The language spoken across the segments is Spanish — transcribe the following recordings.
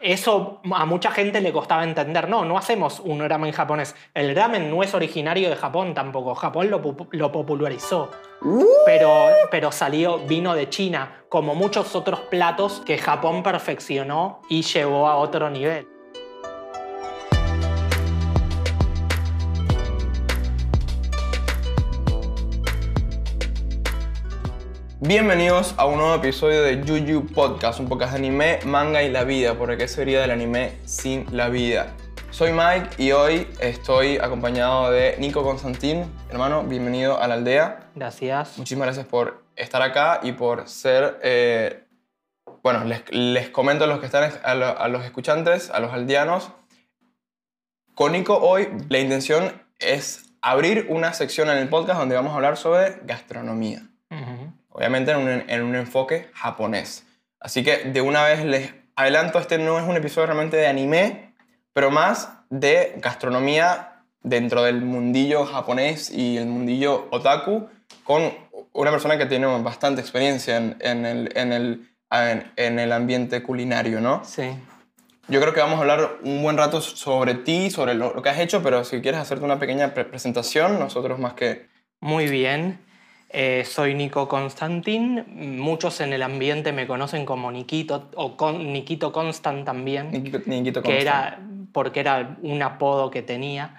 Eso a mucha gente le costaba entender. No, no hacemos un ramen japonés. El ramen no es originario de Japón tampoco. Japón lo, pu- lo popularizó. Pero, pero salió, vino de China, como muchos otros platos que Japón perfeccionó y llevó a otro nivel. Bienvenidos a un nuevo episodio de Juju Podcast, un podcast de anime, manga y la vida, porque ¿qué sería del anime sin la vida? Soy Mike y hoy estoy acompañado de Nico Constantín. Hermano, bienvenido a la aldea. Gracias. Muchísimas gracias por estar acá y por ser... eh, bueno, les, les comento a los que están, a, lo- a los escuchantes, a los aldeanos. Con Nico hoy la intención es abrir una sección en el podcast donde vamos a hablar sobre gastronomía. Obviamente en un, en un enfoque japonés. Así que de una vez les adelanto, este no es un episodio realmente de anime, pero más de gastronomía dentro del mundillo japonés y el mundillo otaku, con una persona que tiene bastante experiencia en, en el, en, el, en, el ambiente culinario, ¿no? Sí. Yo creo que vamos a hablar un buen rato sobre ti, sobre lo, lo que has hecho, pero si quieres hacerte una pequeña pre- presentación, nosotros más que... Muy bien. Eh, soy Nico Constantin. Muchos en el ambiente me conocen como Nikito o con, Nikito Constant también, Niquito, Niquito que Constant. era porque era un apodo que tenía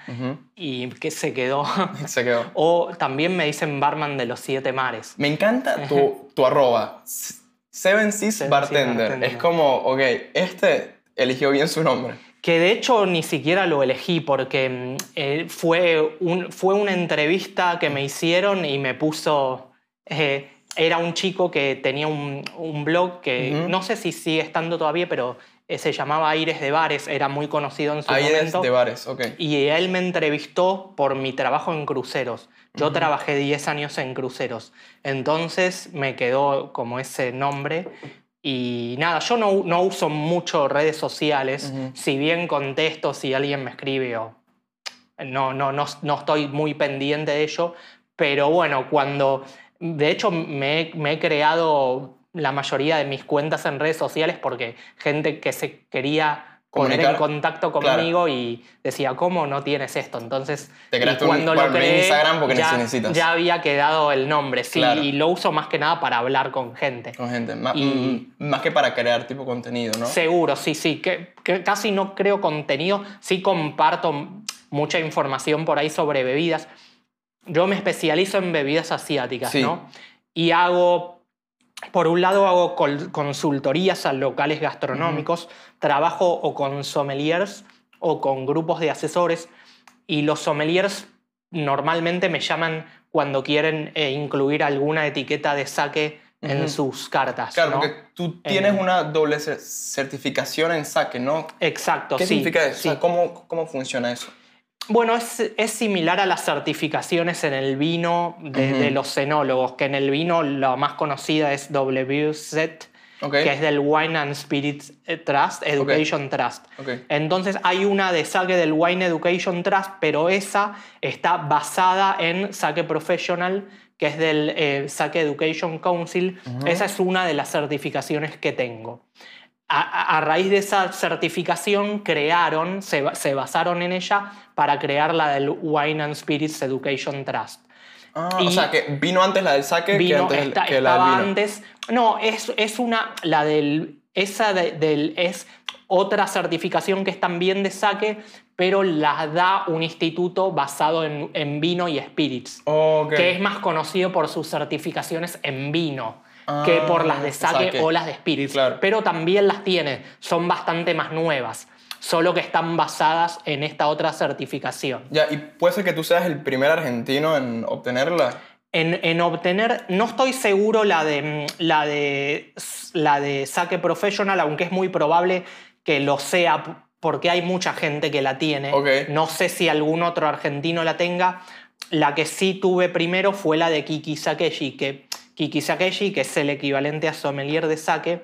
y que se quedó. Se quedó. o también me dicen barman de los siete mares. Me encanta tu, tu arroba. Seven Seas Seas Bartender. Bartender. Es como, ok, este eligió bien su nombre. Que de hecho ni siquiera lo elegí porque mm, eh, fue, un, fue una entrevista que me hicieron y me puso... eh, era un chico que tenía un, un blog que no sé si sigue estando todavía, pero eh, se llamaba Aires de Bares, era muy conocido en su Aires momento. de bares, ok. Y él me entrevistó por mi trabajo en cruceros. Yo trabajé 10 años en cruceros. Entonces me quedó como ese nombre. Y nada, yo no, no uso mucho redes sociales. Si bien contesto si alguien me escribe o... No, no, no, no estoy muy pendiente de ello. Pero bueno, cuando... De hecho, me, he- me he creado la mayoría de mis cuentas en redes sociales porque gente que se quería poner en contacto Claro. conmigo y decía, ¿cómo no tienes esto? Entonces, Te creaste un- cuando bueno, lo un creé, Instagram porque ya, necesitas. ya había quedado el nombre, sí, Claro. y lo uso más que nada para hablar con gente. Con gente. Má- Y- mm, Más que para crear tipo contenido, ¿no? Seguro, sí, sí, que, que casi no creo contenido, sí comparto mucha información por ahí sobre bebidas. Yo me especializo en bebidas asiáticas, Sí. ¿no? Y hago, por un lado hago consultorías a locales gastronómicos, trabajo o con sommeliers o con grupos de asesores y los sommeliers normalmente me llaman cuando quieren eh, incluir alguna etiqueta de saque en Ujú. sus cartas. Claro, ¿no? porque tú tienes En- una doble cer- certificación en saque, ¿no? Exacto, ¿Qué sí. significa eso? Sí. ¿cómo, ¿Cómo funciona eso? Bueno, es, es similar a las certificaciones en el vino de, los cenólogos, que en el vino la más conocida es WSET, que es del Wine and Spirits eh, Trust, Education Trust. Entonces hay una de saque del Wine Education Trust, pero esa está basada en saque professional, que es del eh, Sake Education Council. Esa es una de las certificaciones que tengo. A, raíz de esa certificación crearon, se, ba- se basaron en ella para crear la del Wine and Spirits Education Trust. Ah, y- o sea, que vino antes la del saque que Vino, antes esta- que la del estaba vino. antes. No, es, es una. La del. Esa de- del, es otra certificación que es también de saque, pero la da un instituto basado en, en vino y spirits, que es más conocido por sus certificaciones en vino que Ah, por las de saque, saque. o las de spirits. Claro. Pero también las tiene, son bastante más nuevas, solo que están basadas en esta otra certificación. Ya, y puede ser que tú seas el primer argentino en obtenerla. En, en obtener, no estoy seguro la de, la, de, la de saque professional, aunque es muy probable que lo sea porque hay mucha gente que la tiene. Ok. No sé si algún otro argentino la tenga. La que sí tuve primero fue la de Kiki Sakeshi, que Kiki Sakeshi, que es el equivalente a sommelier de sake,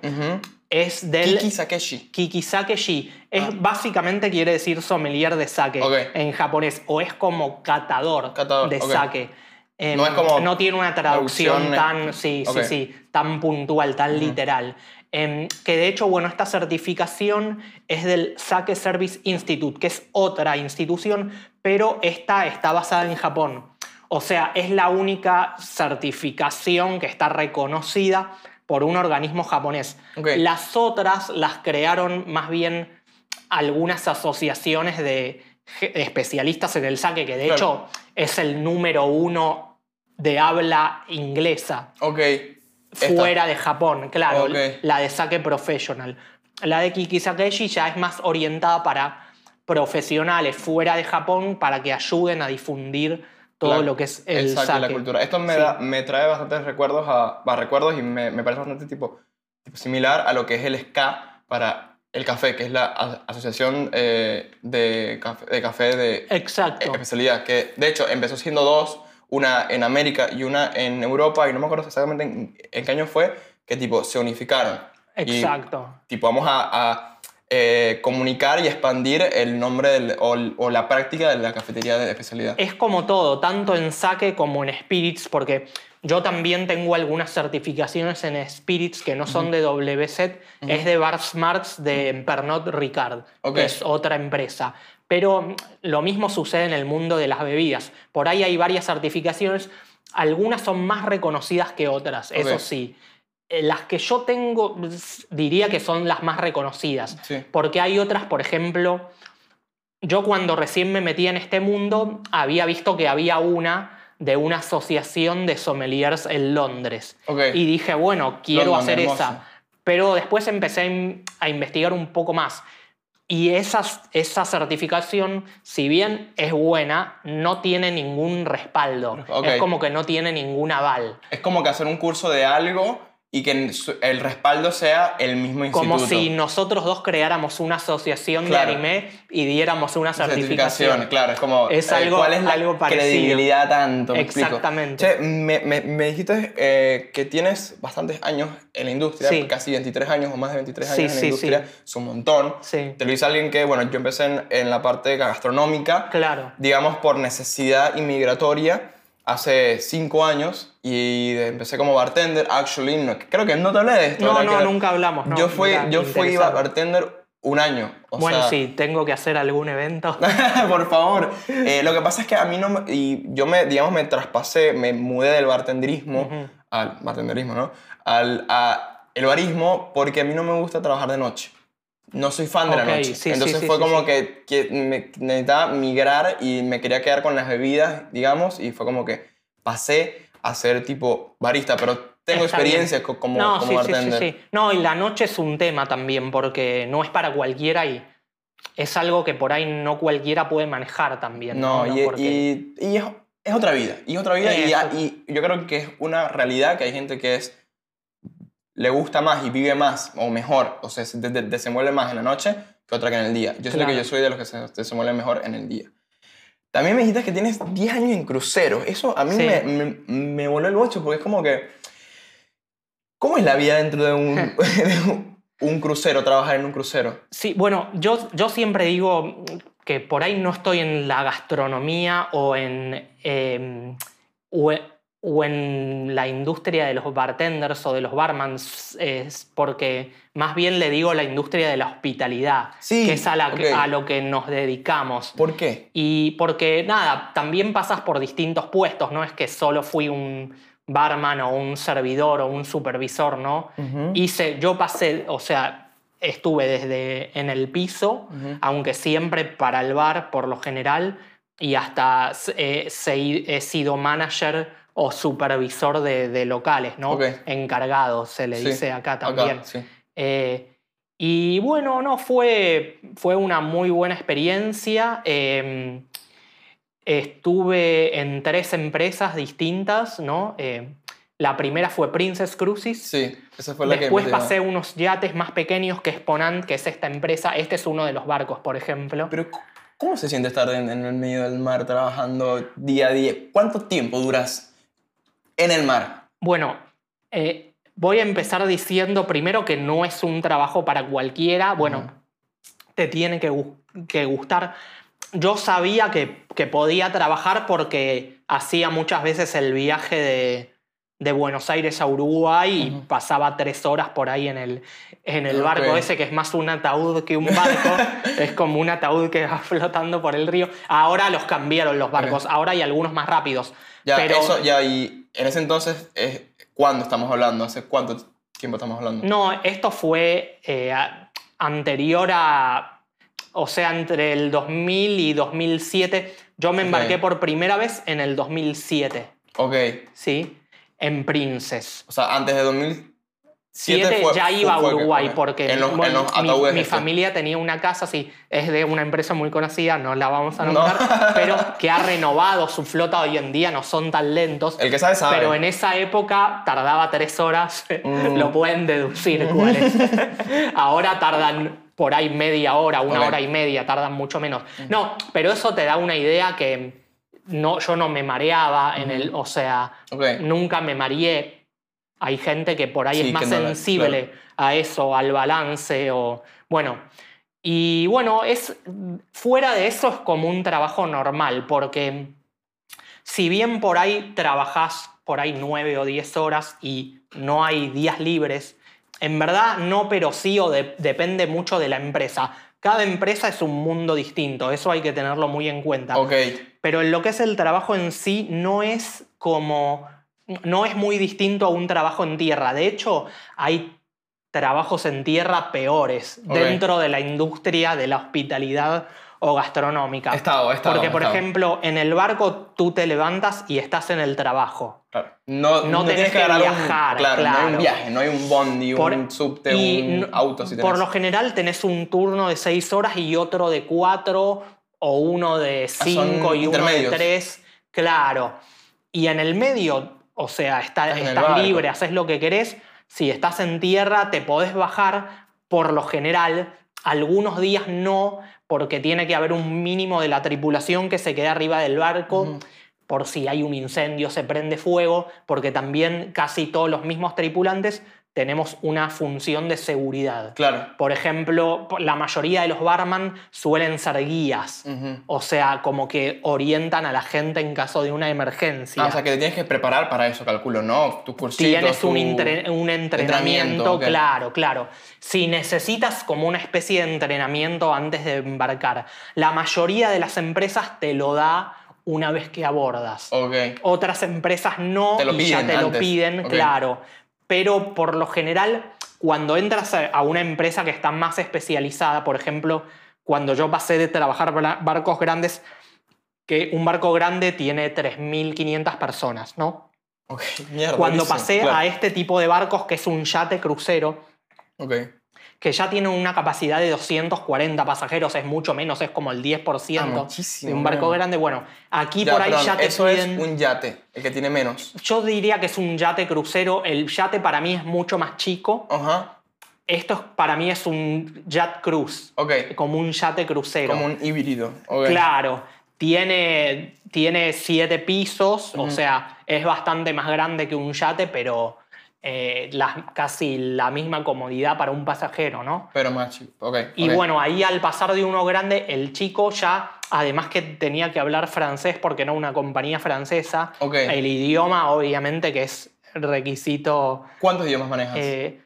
es del... Kiki Sakeshi. Kikisakeshi es básicamente quiere decir sommelier de sake en japonés o es como catador, Catador, de sake. Eh, No es como no tiene una traducción traducción, tan, sí, sí, sí, tan puntual, tan literal. Em, que de hecho, bueno, esta certificación es del Sake Service Institute, que es otra institución, pero esta está basada en Japón. O sea, es la única certificación que está reconocida por un organismo japonés. Las otras las crearon más bien algunas asociaciones de especialistas en el saque, que de Claro. hecho es el número uno de habla inglesa Ok. Esta. fuera de Japón, claro, la de Sake Professional. La de Kikisakeshi ya es más orientada para profesionales fuera de Japón para que ayuden a difundir todo La- lo que es el, saque y sake. la cultura. Esto me, Sí. da- me trae bastantes recuerdos, a, va, recuerdos y me, me parece bastante tipo, tipo similar a lo que es el SCA para el café, que es la a- Asociación eh, de, café, de Café de Exacto. especialidad, que de hecho empezó siendo dos, una en América y una en Europa, y no me acuerdo exactamente en, en qué año fue, que tipo se unificaron. Y, Exacto. tipo, vamos a, a, eh, comunicar y expandir el nombre del- o, o la práctica de la cafetería de especialidad. Es como todo, tanto en sake como en spirits, porque yo también tengo algunas certificaciones en spirits que no son de WSET, es de Bar Smarts de Pernod Ricard, que es otra empresa. Pero lo mismo sucede en el mundo de las bebidas. Por ahí hay varias certificaciones, algunas son más reconocidas que otras, eso sí. Eh, Las que yo tengo, diría que son las más reconocidas. Sí. Porque hay otras, por ejemplo, yo cuando recién me metí en este mundo había visto que había una de una asociación de sommeliers en Londres. Y dije, bueno, quiero London, hacer hermoso. esa. Pero después empecé a in- a investigar un poco más. Y esas- esa certificación, si bien es buena, no tiene ningún respaldo. Es como que no tiene ningún aval. Es como que hacer un curso de algo y que el respaldo sea el mismo instituto. Como si nosotros dos creáramos una asociación Claro. de anime y diéramos una certificación. claro, es como Es eh, algo- cuál es la algo credibilidad tanto. me? Exactamente. Che, me, me- me dijiste eh, que tienes bastantes años en la industria, Sí. casi 23 años o más de 23 Sí, años en sí, la industria, sí. es un montón. Te lo dice alguien que, bueno, yo empecé en, en la parte gastronómica, Claro. digamos por necesidad inmigratoria hace 5 años y empecé como bartender, actually, no, creo que no te hablé de esto. No, no, Que- nunca hablamos. no, yo fui, mira, yo fui bartender un año. o bueno, sea, sí, tengo que hacer algún evento. por favor. Eh, lo que pasa es que a mí no me, y yo me, digamos, me traspasé, me mudé del bartenderismo Ujú. al bartenderismo, ¿no? Al a el barismo porque a mí no me gusta trabajar de noche. No soy fan de la noche. sí, sí, Entonces sí, fue sí, como sí. que, que me necesitaba migrar y me quería quedar con las bebidas, digamos, y fue como que pasé a ser tipo barista, pero tengo Está experiencia bien. co- como, no, como sí, sí, bartender. sí, sí. No, y la noche es un tema también, porque no es para cualquiera y es algo que por ahí no cualquiera puede manejar también. No, No, y, Porque- y- y es, es otra vida. Y es otra vida. Y, Eso. y yo creo que es una realidad que hay gente que es le gusta más y vive más o mejor, o sea, se de- de- desenvuelve más en la noche que otra que en el día. Yo sé que Claro. yo soy de los que se desenvuelven mejor en el día. También me dijiste que tienes 10 años en crucero. Eso a mí Sí. me, me, me voló el bocho porque es como que... ¿Cómo es la vida dentro de un, de un, un crucero, trabajar en un crucero? Sí, bueno, yo, yo siempre digo que por ahí no estoy en la gastronomía o en, eh, o, e- o en la industria de los bartenders o de los barmans, es porque más bien le digo la industria de la hospitalidad, Sí, que es a, la que- ok. a lo que nos dedicamos. ¿Por qué? Y porque, nada, también pasas por distintos puestos, no es que solo fui un barman o un servidor o un supervisor, ¿no? Ujú. Hice, yo pasé, o sea, estuve desde en el piso, Ujú. aunque siempre para el bar por lo general, y hasta eh, he sido manager o supervisor de, de locales, ¿no? Encargado, se le Sí, dice acá también. sí. Eh, y bueno, no, fue, fue una muy buena experiencia. Eh, estuve en tres empresas distintas, ¿no? Eh, la primera fue Princess Cruises. Sí, esa fue la Después que... pasé unos yates más pequeños que es Ponant, que es esta empresa. Este es uno de los barcos, por ejemplo. Pero, ¿cómo se siente estar en, en el medio del mar trabajando día a día? ¿Cuánto tiempo duras en el mar? Bueno, eh, voy a empezar diciendo primero que no es un trabajo para cualquiera. Bueno, te tiene que, gu- que gustar. yo sabía que, que podía trabajar porque hacía muchas veces el viaje de, de Buenos Aires a Uruguay y pasaba tres horas por ahí en el, en el barco ese, que es más un ataúd que un barco. es como un ataúd que va flotando por el río. Ahora los cambiaron los barcos, ahora hay algunos más rápidos. Ya, pero eso, ya, y en ese entonces, eh, ¿cuándo estamos hablando? ¿Hace cuánto tiempo estamos hablando? no, esto fue eh, anterior a. O sea, entre el 2000 y 2007. Yo me embarqué por primera vez en el 2007, Ok, ¿sí? En Princess. o sea, antes de 2007 Siete fue- ya iba a que- Uruguay porque En los, bueno, mi, estos. familia tenía una casa, sí, es de una empresa muy conocida, no la vamos a No. nombrar, pero que ha renovado su flota hoy en día, no son tan lentos. El que sabe, sabe. Pero en esa época tardaba tres horas, Mm. lo pueden deducir cuál es. Ahora tardan por ahí media hora, una hora y media, tardan mucho menos. No, pero eso te da una idea que no, yo no me mareaba en el, o sea, nunca me mareé. Hay gente que por ahí Sí, es más sensible a eso, al balance o bueno. Y bueno, es fuera de eso es como un trabajo normal porque si bien por ahí trabajás por ahí nueve o diez horas y no hay días libres, en verdad no, pero sí o de- depende mucho de la empresa. Cada empresa es un mundo distinto, eso hay que tenerlo muy en cuenta. Pero en lo que es el trabajo en sí no es como no es muy distinto a un trabajo en tierra. De hecho, hay trabajos en tierra peores dentro de la industria de la hospitalidad o gastronómica. Estado, estado, Porque, por estado. ejemplo, en el barco tú te levantas y estás en el trabajo. Claro. No, No tenés tienes que viajar, un, claro, No hay un viaje, no hay un bondi, Por- un subte, un no- auto. Si por lo general tenés un turno de seis horas y otro de cuatro, o uno de cinco y uno de tres. Claro. Y en el medio, o sea, está- Estás libre, haces lo que querés. Si estás en tierra, te podés bajar. Por lo general, algunos días no, porque tiene que haber un mínimo de la tripulación que se quede arriba del barco por si hay un incendio, se prende fuego, porque también casi todos los mismos tripulantes tenemos una función de seguridad. Claro. Por ejemplo, la mayoría de los barman suelen ser guías, o sea, como que orientan a la gente en caso de una emergencia. Ah, o sea, que te tienes que preparar para eso, calculo, ¿no? Tus cursitos, Tienes un, tu- entre- un entrenamiento, claro, claro. Si necesitas como una especie de entrenamiento antes de embarcar, la mayoría de las empresas te lo da una vez que abordas. Ok. Otras empresas no Te lo y ya te lo piden, claro. Pero por lo general, cuando entras a una empresa que está más especializada, por ejemplo, cuando yo pasé de trabajar barcos grandes, que un barco grande tiene 3.500 personas, ¿no? Ok, mierda. Cuando pasé claro. a este tipo de barcos, que es un yate crucero, Ok. Que ya tiene una capacidad de 240 pasajeros, es mucho menos, es como el 10% Ah, de un barco bueno. grande. Bueno, aquí Ya, por ahí perdón, ya te eso piden... es un yate, el que tiene menos. Yo diría que es un yate crucero. El yate para mí es mucho más chico. Ajá. Esto es- para mí es un jet cruise, Ok. como un yate crucero. Como un híbrido. Ok. Claro. Tiene, tiene siete pisos, o sea, es bastante más grande que un yate, pero eh, la- casi la misma comodidad para un pasajero, ¿no? Pero más chico. Ok. Y bueno, ahí al pasar de uno grande, el chico ya, además que tenía que hablar francés porque era una compañía francesa, Ok. el idioma obviamente que es requisito ¿Cuántos idiomas manejas? eh,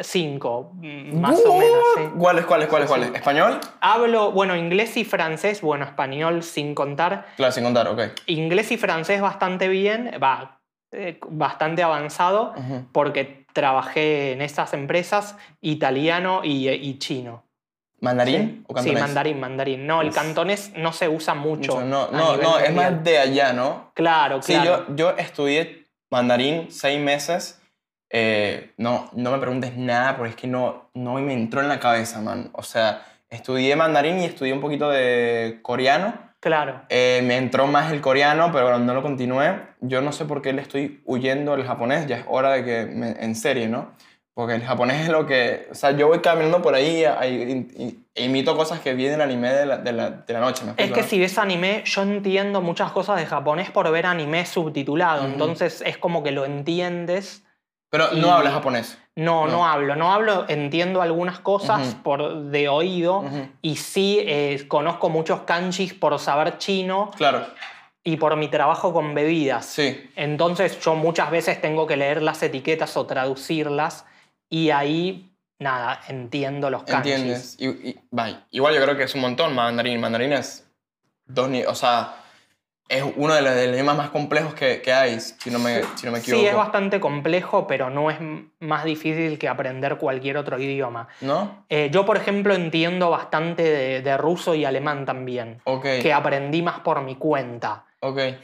cinco, mm, más o menos. sí. ¿Cuáles, cuáles, cuáles, cuáles? ¿Español? Hablo, bueno, inglés y francés, bueno, español sin contar. Claro, sin contar, ok. Inglés y francés bastante bien, va, eh, bastante avanzado, porque trabajé en esas empresas italiano y, y chino. ¿Mandarín o Sí, cantonés? mandarín, mandarín. No, el cantonés no se usa mucho. Mucho, No, no, no, es más de allá, ¿no? Claro, Sí, claro. yo, yo estudié mandarín seis meses. Eh, no, no me preguntes nada porque es que no, no me entró en la cabeza, man. O sea, estudié mandarín y estudié un poquito de coreano. Claro. Eh, me entró más el coreano, pero no lo continué. Yo no sé por qué le estoy huyendo al japonés. Ya es hora de que, me- en serio, ¿no? Porque el japonés es lo que... O sea, yo voy caminando por ahí e imito cosas que vi en el anime de la, de la, de la noche. ¿me Es que si ves anime, yo entiendo muchas cosas de japonés por ver anime subtitulado, Ujú. entonces es como que lo entiendes Pero no hablas japonés. No, no, No. hablo, no hablo, entiendo algunas cosas Ujú. por de oído Ujú. y sí eh, conozco muchos kanjis por saber chino Claro, y por mi trabajo con bebidas. sí. Entonces yo muchas veces tengo que leer las etiquetas o traducirlas y ahí, nada, entiendo los kanjis. ¿Entiendes? Y, y- vaya, igual yo creo que es un montón mandarín. Mandarín es dos ni- O sea, es uno de los, de los idiomas más complejos que, que hay, si no me, si no me equivoco. Sí, es bastante complejo, pero no es más difícil que aprender cualquier otro idioma. ¿No? Eh, yo, por ejemplo, entiendo bastante de, de ruso y alemán también, que aprendí más por mi cuenta.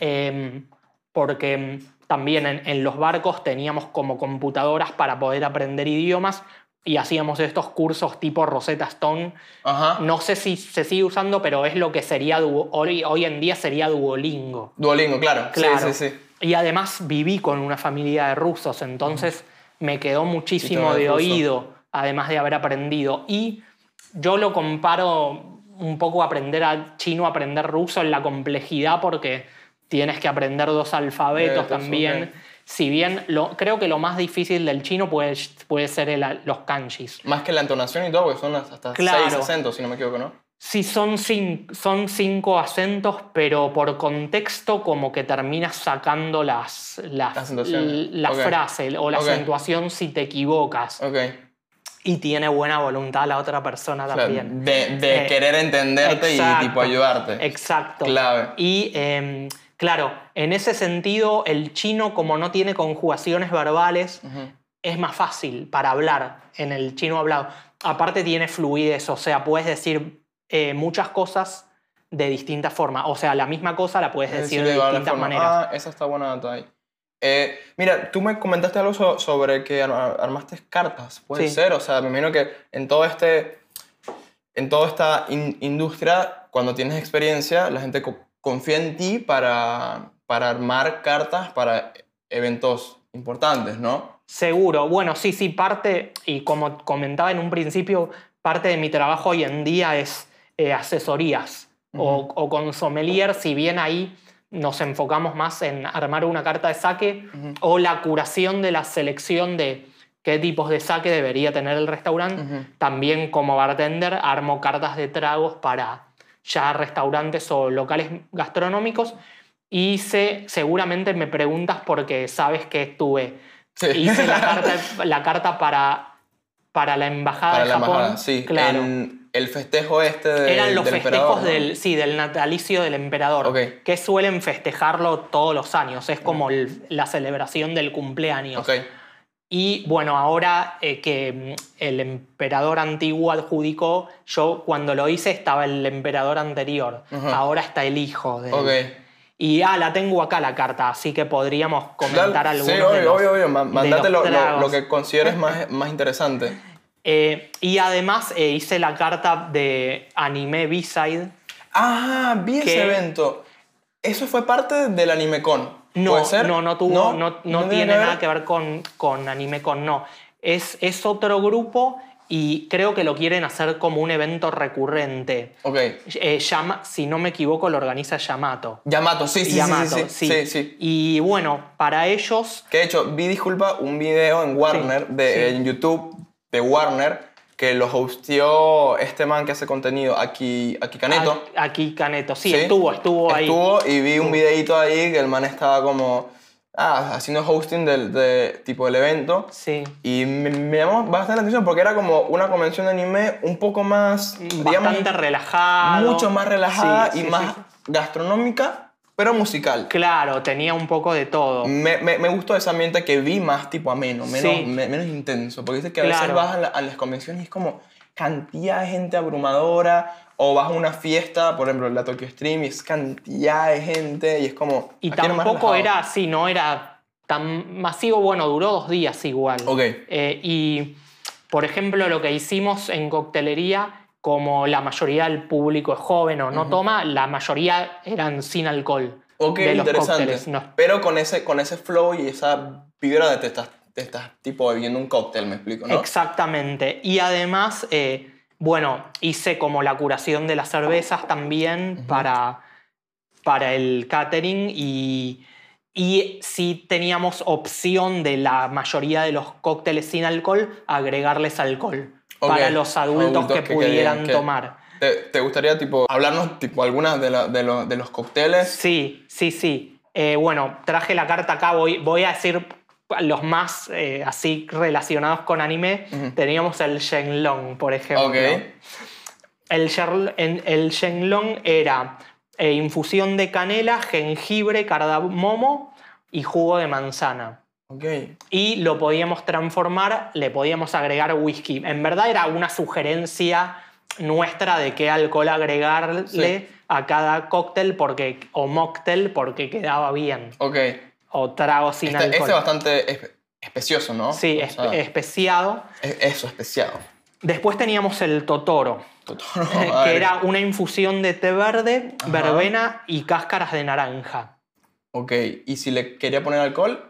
Em, porque em, también en, en los barcos teníamos como computadoras para poder aprender idiomas y hacíamos estos cursos tipo Rosetta Stone. Ajá. No sé si se sigue usando, pero es lo que sería hoy, hoy en día sería Duolingo. Duolingo, claro. Claro. Sí, sí, sí. Y además viví con una familia de rusos, entonces me quedó muchísimo de ruso. oído, además de haber aprendido. Y yo lo comparo un poco aprender a chino, aprender ruso en la complejidad, porque tienes que aprender dos alfabetos también. ok. Si bien lo, creo que lo más difícil del chino puede, puede ser el- los kanjis. Más que la entonación y todo, porque son hasta Claro. seis acentos, si no me equivoco, ¿no? Sí, son, cin- son cinco acentos, pero por contexto como que terminas sacando las, las, la frase o la acentuación si te equivocas. Ok. Y tiene buena voluntad la otra persona también. de de Eh, querer entenderte exacto. y tipo ayudarte. Exacto. Clave. Y em, claro, en ese sentido, el chino, como no tiene conjugaciones verbales, Ujú. es más fácil para hablar en el chino hablado. Aparte tiene fluidez, o sea, puedes decir eh, muchas cosas de distintas formas. O sea, la misma cosa la puedes Es decir decir, de varias distintas maneras. Ah, esa está buena data ahí. Eh, mira, tú me comentaste algo so- sobre que ar- armaste cartas, puede Sí. ser, o sea, me imagino que en todo este, en toda esta in- industria, cuando tienes experiencia, la gente co- confía en ti para, para armar cartas para eventos importantes, ¿no? Seguro. Bueno, sí, sí, parte, y como comentaba en un principio, parte de mi trabajo hoy en día es eh, asesorías o, o con sommelier, si bien ahí nos enfocamos más en armar una carta de saque o la curación de la selección de qué tipos de saque debería tener el restaurante. También como bartender armo cartas de tragos para ya restaurantes o locales gastronómicos. Y sé, seguramente me preguntas porque sabes que estuve. Sí. Hice la carta, la carta para, para la embajada para de la Japón. embajada, sí. claro. En el festejo este de- Eran los del festejos ¿no? del, sí, del natalicio del emperador, Ok. que suelen festejarlo todos los años. Es como el- la celebración del cumpleaños. Ok. Y bueno, ahora eh, que mm, el emperador antiguo adjudicó, yo cuando lo hice estaba el emperador anterior, Ajá. ahora está el hijo de. Y ah, la tengo acá la carta, así que podríamos comentar algunos Sí, de obvio, los- obvio, obvio. Mandate lo, lo- que consideres más, más interesante. Eh, y además eh, hice la carta de anime B-Side. Ah, vi ese evento. Eso fue parte del AnimeCon. No, ¿Puede ser? no, no tuvo, no, no tiene que ver? nada que ver con, con AnimeCon, no. Es, es otro grupo y creo que lo quieren hacer como un evento recurrente. Ok. Eh, Yama- si no me equivoco, lo organiza Yamato. Yamato, sí, sí, sí, Yamato, sí, sí, sí, sí. Y bueno, para ellos, Que de hecho, vi, disculpa, un video en Warner, de, en YouTube de Warner, que lo hosteó este man que hace contenido, aquí, aquí Caneto. aquí Caneto, sí, Sí. estuvo, estuvo ahí. Estuvo y vi un videito ahí que el man estaba como ah, haciendo hosting del de, tipo del evento. Sí. Y me, me llamó bastante la atención porque era como una convención de anime un poco más, digamos, Bastante relajado. mucho más relajada Sí, y sí, más gastronómica, pero musical. Claro, tenía un poco de todo. Me, me, me gustó ese ambiente que vi más tipo ameno, menos, menos intenso. Porque dice que a veces vas a, la- a las convenciones y es como cantidad de gente abrumadora. O vas a una fiesta, por ejemplo, la Tokyo Stream, y es cantidad de gente y es como. Y tampoco era así, no era tan masivo. Bueno, duró dos días igual. Ok. Eh, y, por ejemplo, lo que hicimos en coctelería, como la mayoría del público es joven o no toma, la mayoría eran sin alcohol. Ok, de los interesante. cócteles. No- Pero con ese, con ese flow y esa vibra de te estás, te estás tipo bebiendo un cóctel, me explico, ¿no? Exactamente. Y además, eh, bueno, hice como la curación de las cervezas también para, para el catering y, y si teníamos opción de la mayoría de los cócteles sin alcohol, agregarles alcohol para los adultos, adultos que, que pudieran que- tomar. ¿Te, te gustaría tipo hablarnos tipo algunas de, la- de, los- de los cócteles? Sí, sí, sí. Eh, bueno, traje la carta acá, voy, voy a decir los más eh, así relacionados con anime. Teníamos el Shenlong, por ejemplo. Ok. El, el Shenlong era eh, infusión de canela, jengibre, cardamomo y jugo de manzana. Ok. Y lo podíamos transformar, le podíamos agregar whisky. En verdad era una sugerencia nuestra de qué alcohol agregarle Sí. a cada cóctel porque, o mocktail porque quedaba bien. Ok. O trago sin Este, alcohol. este es bastante espe- especioso, ¿no? Sí, O sea, especiado. es- eso, especiado. Después teníamos el Totoro, Totoro, que era una infusión de té verde, Ajá. verbena y cáscaras de naranja. Ok, y si le quería poner alcohol,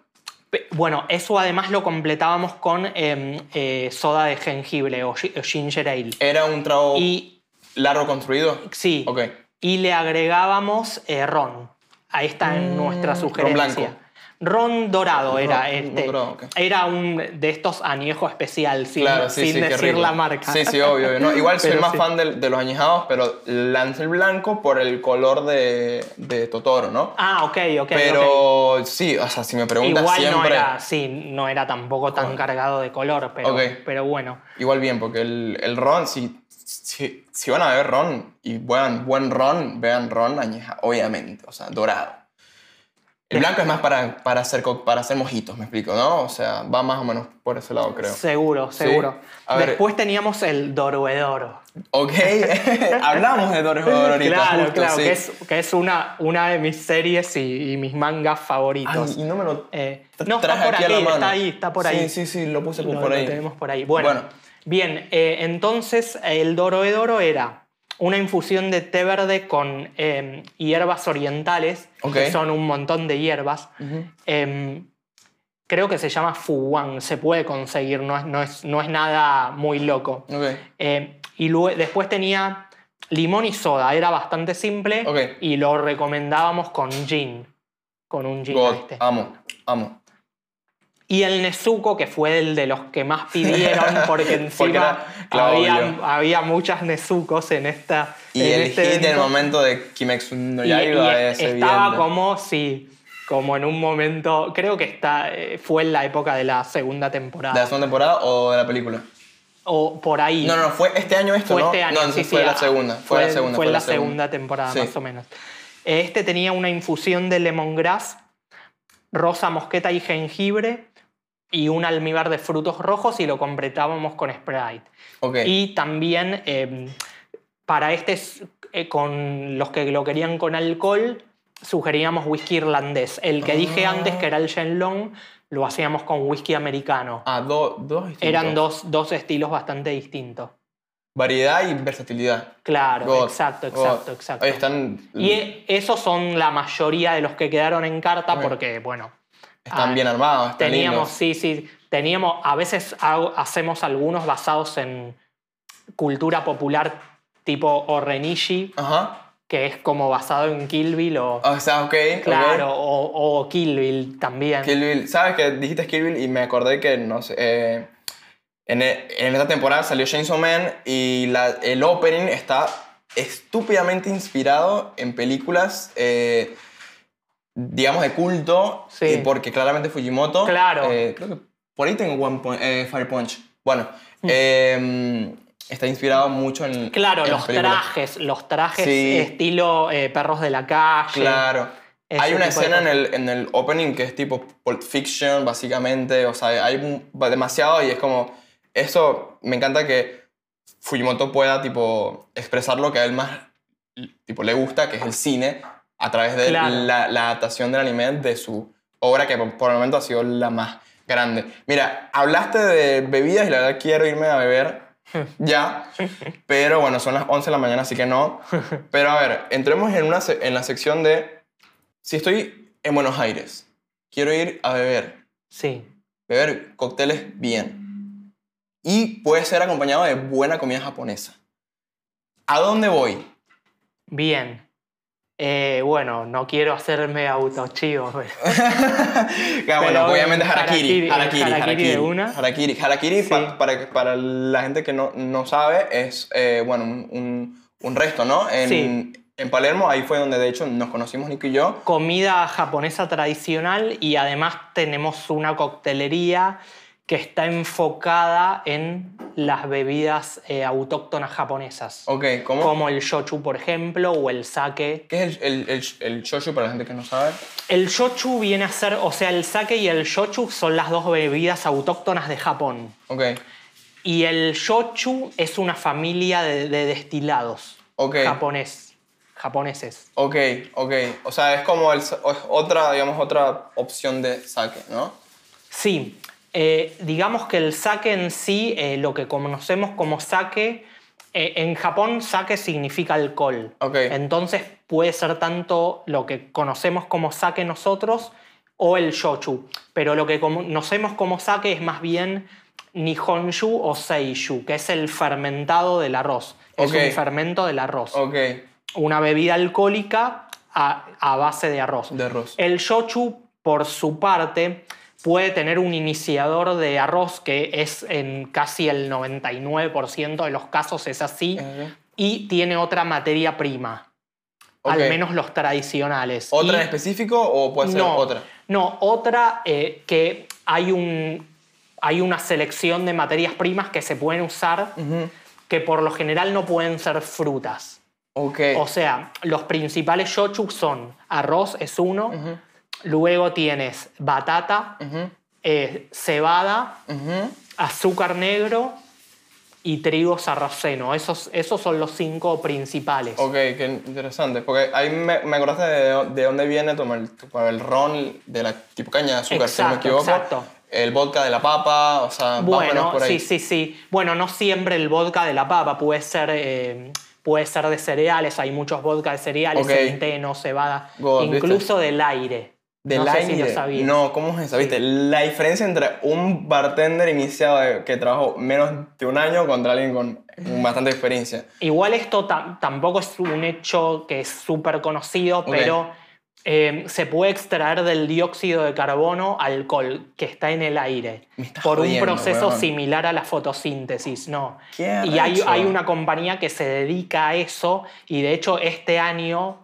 Bueno, eso además lo completábamos con em, eh, soda de jengibre o, o ginger ale. era un trago Y largo construido. sí, Ok. y le agregábamos eh, ron. Ahí está en Mm, nuestra ron sugerencia. blanco. Ron dorado era Ron- este. ron dorado, ok. Era un de estos añejo especial, sin, claro, sí, sin sí, decir la marca. Sí, sí, obvio. obvio. No, igual soy más sí. fan del- de, los añejados, pero lance el blanco por el color de, de Totoro, ¿no? Ah, ok, ok. pero sí, o sea, si me preguntas Igual siempre... no era, sí, no era tampoco tan cargado de color, pero, Ok. pero bueno. Igual bien, porque el, el ron, si, si, si van a beber ron y vean buen ron, vean ron añeja, obviamente, o sea, dorado. El blanco es más para, para, hacer, para hacer mojitos, me explico, ¿no? O sea, va más o menos por ese lado, creo. Seguro, seguro. Después teníamos el Doruedoro. Ok, hablamos de Doros ahorita, claro, justo, claro, sí. que es, que es una, una de mis series y, y mis mangas favoritos. Ay, y no me lo Eh, no, está por aquí está ahí, está por Sí, ahí. Sí, sí, lo puse Lo- por lo ahí. tenemos por ahí. Bueno, Bueno. bien, eh, entonces el Doroedoro era una infusión de té verde con eh, hierbas orientales, que son un montón de hierbas. Em, creo que se llama Fuwan, se puede conseguir, no es, no es, no es nada muy loco. Eh, y luego, después tenía limón y soda, era bastante simple y lo recomendábamos con gin, con un gin. Amo, amo. Y el Nezuko, que fue el de los que más pidieron, porque encima Porque era clavo había, había muchas Nezukos en esta. Y en el este hit del evento. momento de Kimetsu no Yaiba y es estaba evidente. como, sí, como en un momento, creo que está, eh, fue en la época de la segunda temporada. ¿De la segunda temporada o de la película? o por ahí. No, no, fue este año esto, Fue ¿no? este año, no, sí, fue sí, la ah, segunda. Fue, la segunda. Fue fue la segunda temporada, Sí. más o menos. Este tenía una infusión de lemongrass, rosa mosqueta y jengibre y un almíbar de frutos rojos y lo completábamos con Sprite. Y también eh, para este, eh, con los que lo querían con alcohol, sugeríamos whisky irlandés. El que dije Ah. antes, que era el Shenlong, lo hacíamos con whisky americano. Ah, do- dos distintos. Eran dos, dos estilos bastante distintos. Variedad y versatilidad. Claro, God, exacto, God. exacto, exacto. Ahí están, Y esos son la mayoría de los que quedaron en carta porque, bueno, están ah, bien armados. Están teníamos, lindos. sí, sí, teníamos, a veces hago- hacemos algunos basados en cultura popular tipo Orenishi, Ajá. que es como basado en Kill Bill o, O sea, ok. claro, o, o Kill Bill también. Kill Bill. ¿Sabes que dijiste Kill Bill y me acordé que, no sé, eh, en, e- en esta temporada salió Chainsaw Man y la, el opening está estúpidamente inspirado en películas, eh, digamos, de culto, Sí. y porque claramente Fujimoto... Claro. eh, creo que por ahí tengo One Punch- eh, Fire Punch. Bueno, Mm. eh, está inspirado mucho en... Claro, en los películas. trajes, los trajes Sí. estilo eh, perros de la calle. Claro. Hay una escena en el, en el opening que es tipo Pulp Fiction, básicamente. O sea, hay un- demasiado y es como. Eso me encanta que Fujimoto pueda tipo expresar lo que a él más tipo, le gusta, que es el cine, a través de Claro. la, la adaptación del anime de su obra, que por, por el momento ha sido la más grande. Mira, hablaste de bebidas y la verdad quiero irme a beber ya, pero bueno, son las 11 de la mañana, así que no. Pero a ver, entremos en, una, en la sección de, si estoy en Buenos Aires, quiero ir a beber, Sí. beber cócteles bien. Y puede ser acompañado de buena comida japonesa. ¿A dónde voy? Bien. Eh, bueno, no quiero hacerme autochivo, pero Claro, bueno, obviamente harakiri. harakiri, Harakiri, harakiri harakiri. de una. Harakiri, Harakiri, Sí. pa- para, para la gente que no, no sabe, es, eh, bueno, un, un- un resto, ¿no? En, Sí. en Palermo, ahí fue donde de hecho nos conocimos Nico y yo. comida japonesa tradicional y además tenemos una coctelería que está enfocada en las bebidas eh, autóctonas japonesas, Ok, ¿cómo? como el shochu, por ejemplo, o el sake. ¿Qué es el, el, el, el shoshu para la gente que no sabe? El shochu viene a ser, o sea, el sake y el shochu son las dos bebidas autóctonas de Japón. Ok, Y el shochu es una familia de, de destilados ok. japonés, japoneses. Ok, ok. O sea, es como otra, digamos, otra opción de sake, ¿no? Sí, eh, digamos que el sake en sí, eh, lo que conocemos como sake, eh, en Japón sake significa alcohol. Entonces puede ser tanto lo que conocemos como sake nosotros o el shochu. Pero lo que conocemos como sake es más bien nihonshu o seishu, que es el fermentado del arroz. Es un fermento del arroz. Una bebida alcohólica a, a base de arroz. de arroz. El shochu, por su parte, puede tener un iniciador de arroz que es en casi el 99% de los casos es así y tiene otra materia prima, al menos los tradicionales. ¿Otra Y- en específico o puede ser no, otra? No, otra eh, que hay, un, hay una selección de materias primas que se pueden usar que por lo general no pueden ser frutas. Ok. O sea, los principales shochu son arroz, es uno, luego tienes batata, eh, cebada, azúcar negro y trigo sarraceno. Esos, esos son los cinco principales. Ok, qué interesante. Porque ahí me, me acordaste de, de dónde viene tomar el, ron de la tipo caña de azúcar, si no me equivoco. exacto. El vodka de la papa, o sea, Bueno, por ahí. sí, sí, sí. Bueno, no siempre el vodka de la papa puede ser, eh, puede ser de cereales. Hay muchos vodka de cereales, Ok. centeno, cebada, God, incluso del aire. Del no sé aire. si lo sabías. no, ¿cómo es eso? ¿Viste? La diferencia entre un bartender iniciado de- que trabajó menos de un año contra alguien con bastante experiencia. Igual esto tam- tampoco es un hecho que es súper conocido, Ok. pero eh, se puede extraer del dióxido de carbono alcohol que está en el aire por un jodiendo, proceso weón. similar a la fotosíntesis, ¿no? Qué Y hay, hay una compañía que se dedica a eso y de hecho este año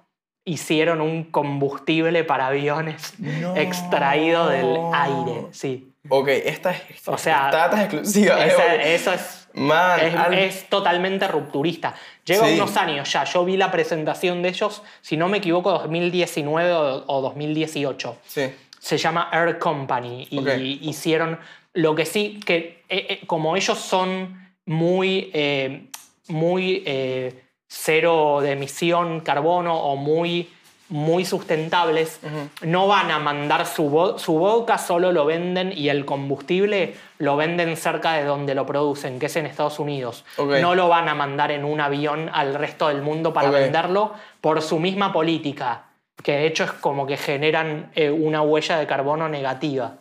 hicieron un combustible para aviones No. extraído del aire, sí. Ok, esta es. O sea, data exclusiva. Esa- eso es Man, es, al- es totalmente rupturista. Lleva Sí. unos años ya. Yo vi la presentación de ellos, si no me equivoco, 2019 o, o 2018. Sí. Se llama Air Company y hicieron lo que sí, que eh, eh, como ellos son muy, eh, muy eh, cero de emisión carbono o muy, muy sustentables, no van a mandar su, vo- su vodka, solo lo venden y el combustible lo venden cerca de donde lo producen, que es en Estados Unidos. No lo van a mandar en un avión al resto del mundo para venderlo por su misma política, que de hecho es como que generan eh, una huella de carbono negativa.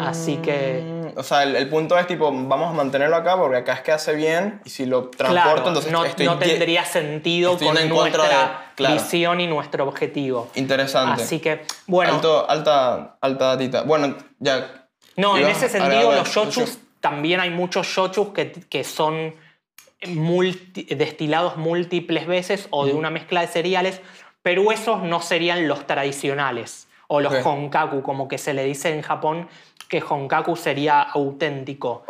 Así que... Mm, O sea, el, el punto es tipo, vamos a mantenerlo acá porque acá es que hace bien y si lo transporto, Claro, entonces no, estoy no tendría sentido estoy con en nuestra de- claro. visión y nuestro objetivo. Interesante. Así que, bueno, Alto- alta, alta datita. Bueno, ya. no, en ese sentido los shochus, también hay muchos shochus que, que son multi- destilados múltiples veces o de una mezcla de cereales, pero esos no serían los tradicionales o los honkaku, como que se le dice en Japón que honkaku sería auténtico.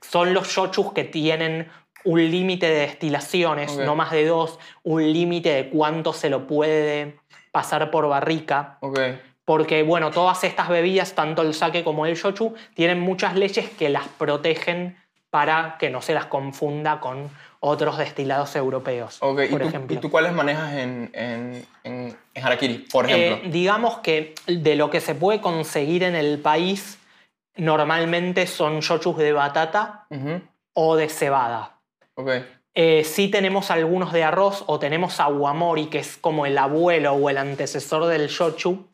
Son los shochus que tienen un límite de destilaciones, no más de dos, un límite de cuánto se lo puede pasar por barrica. Porque, bueno, todas estas bebidas, tanto el sake como el shochu, tienen muchas leyes que las protegen para que no se las confunda con otros destilados europeos, Ok. ¿Y por tú, ejemplo. ¿Y tú cuáles manejas en, en, en, en Harakiri, por Eh, ejemplo? digamos que de lo que se puede conseguir en el país, normalmente son shochus de batata Ujú. o de cebada. Ok. Eh, sí tenemos algunos de arroz o tenemos aguamori, que es como el abuelo o el antecesor del shochu,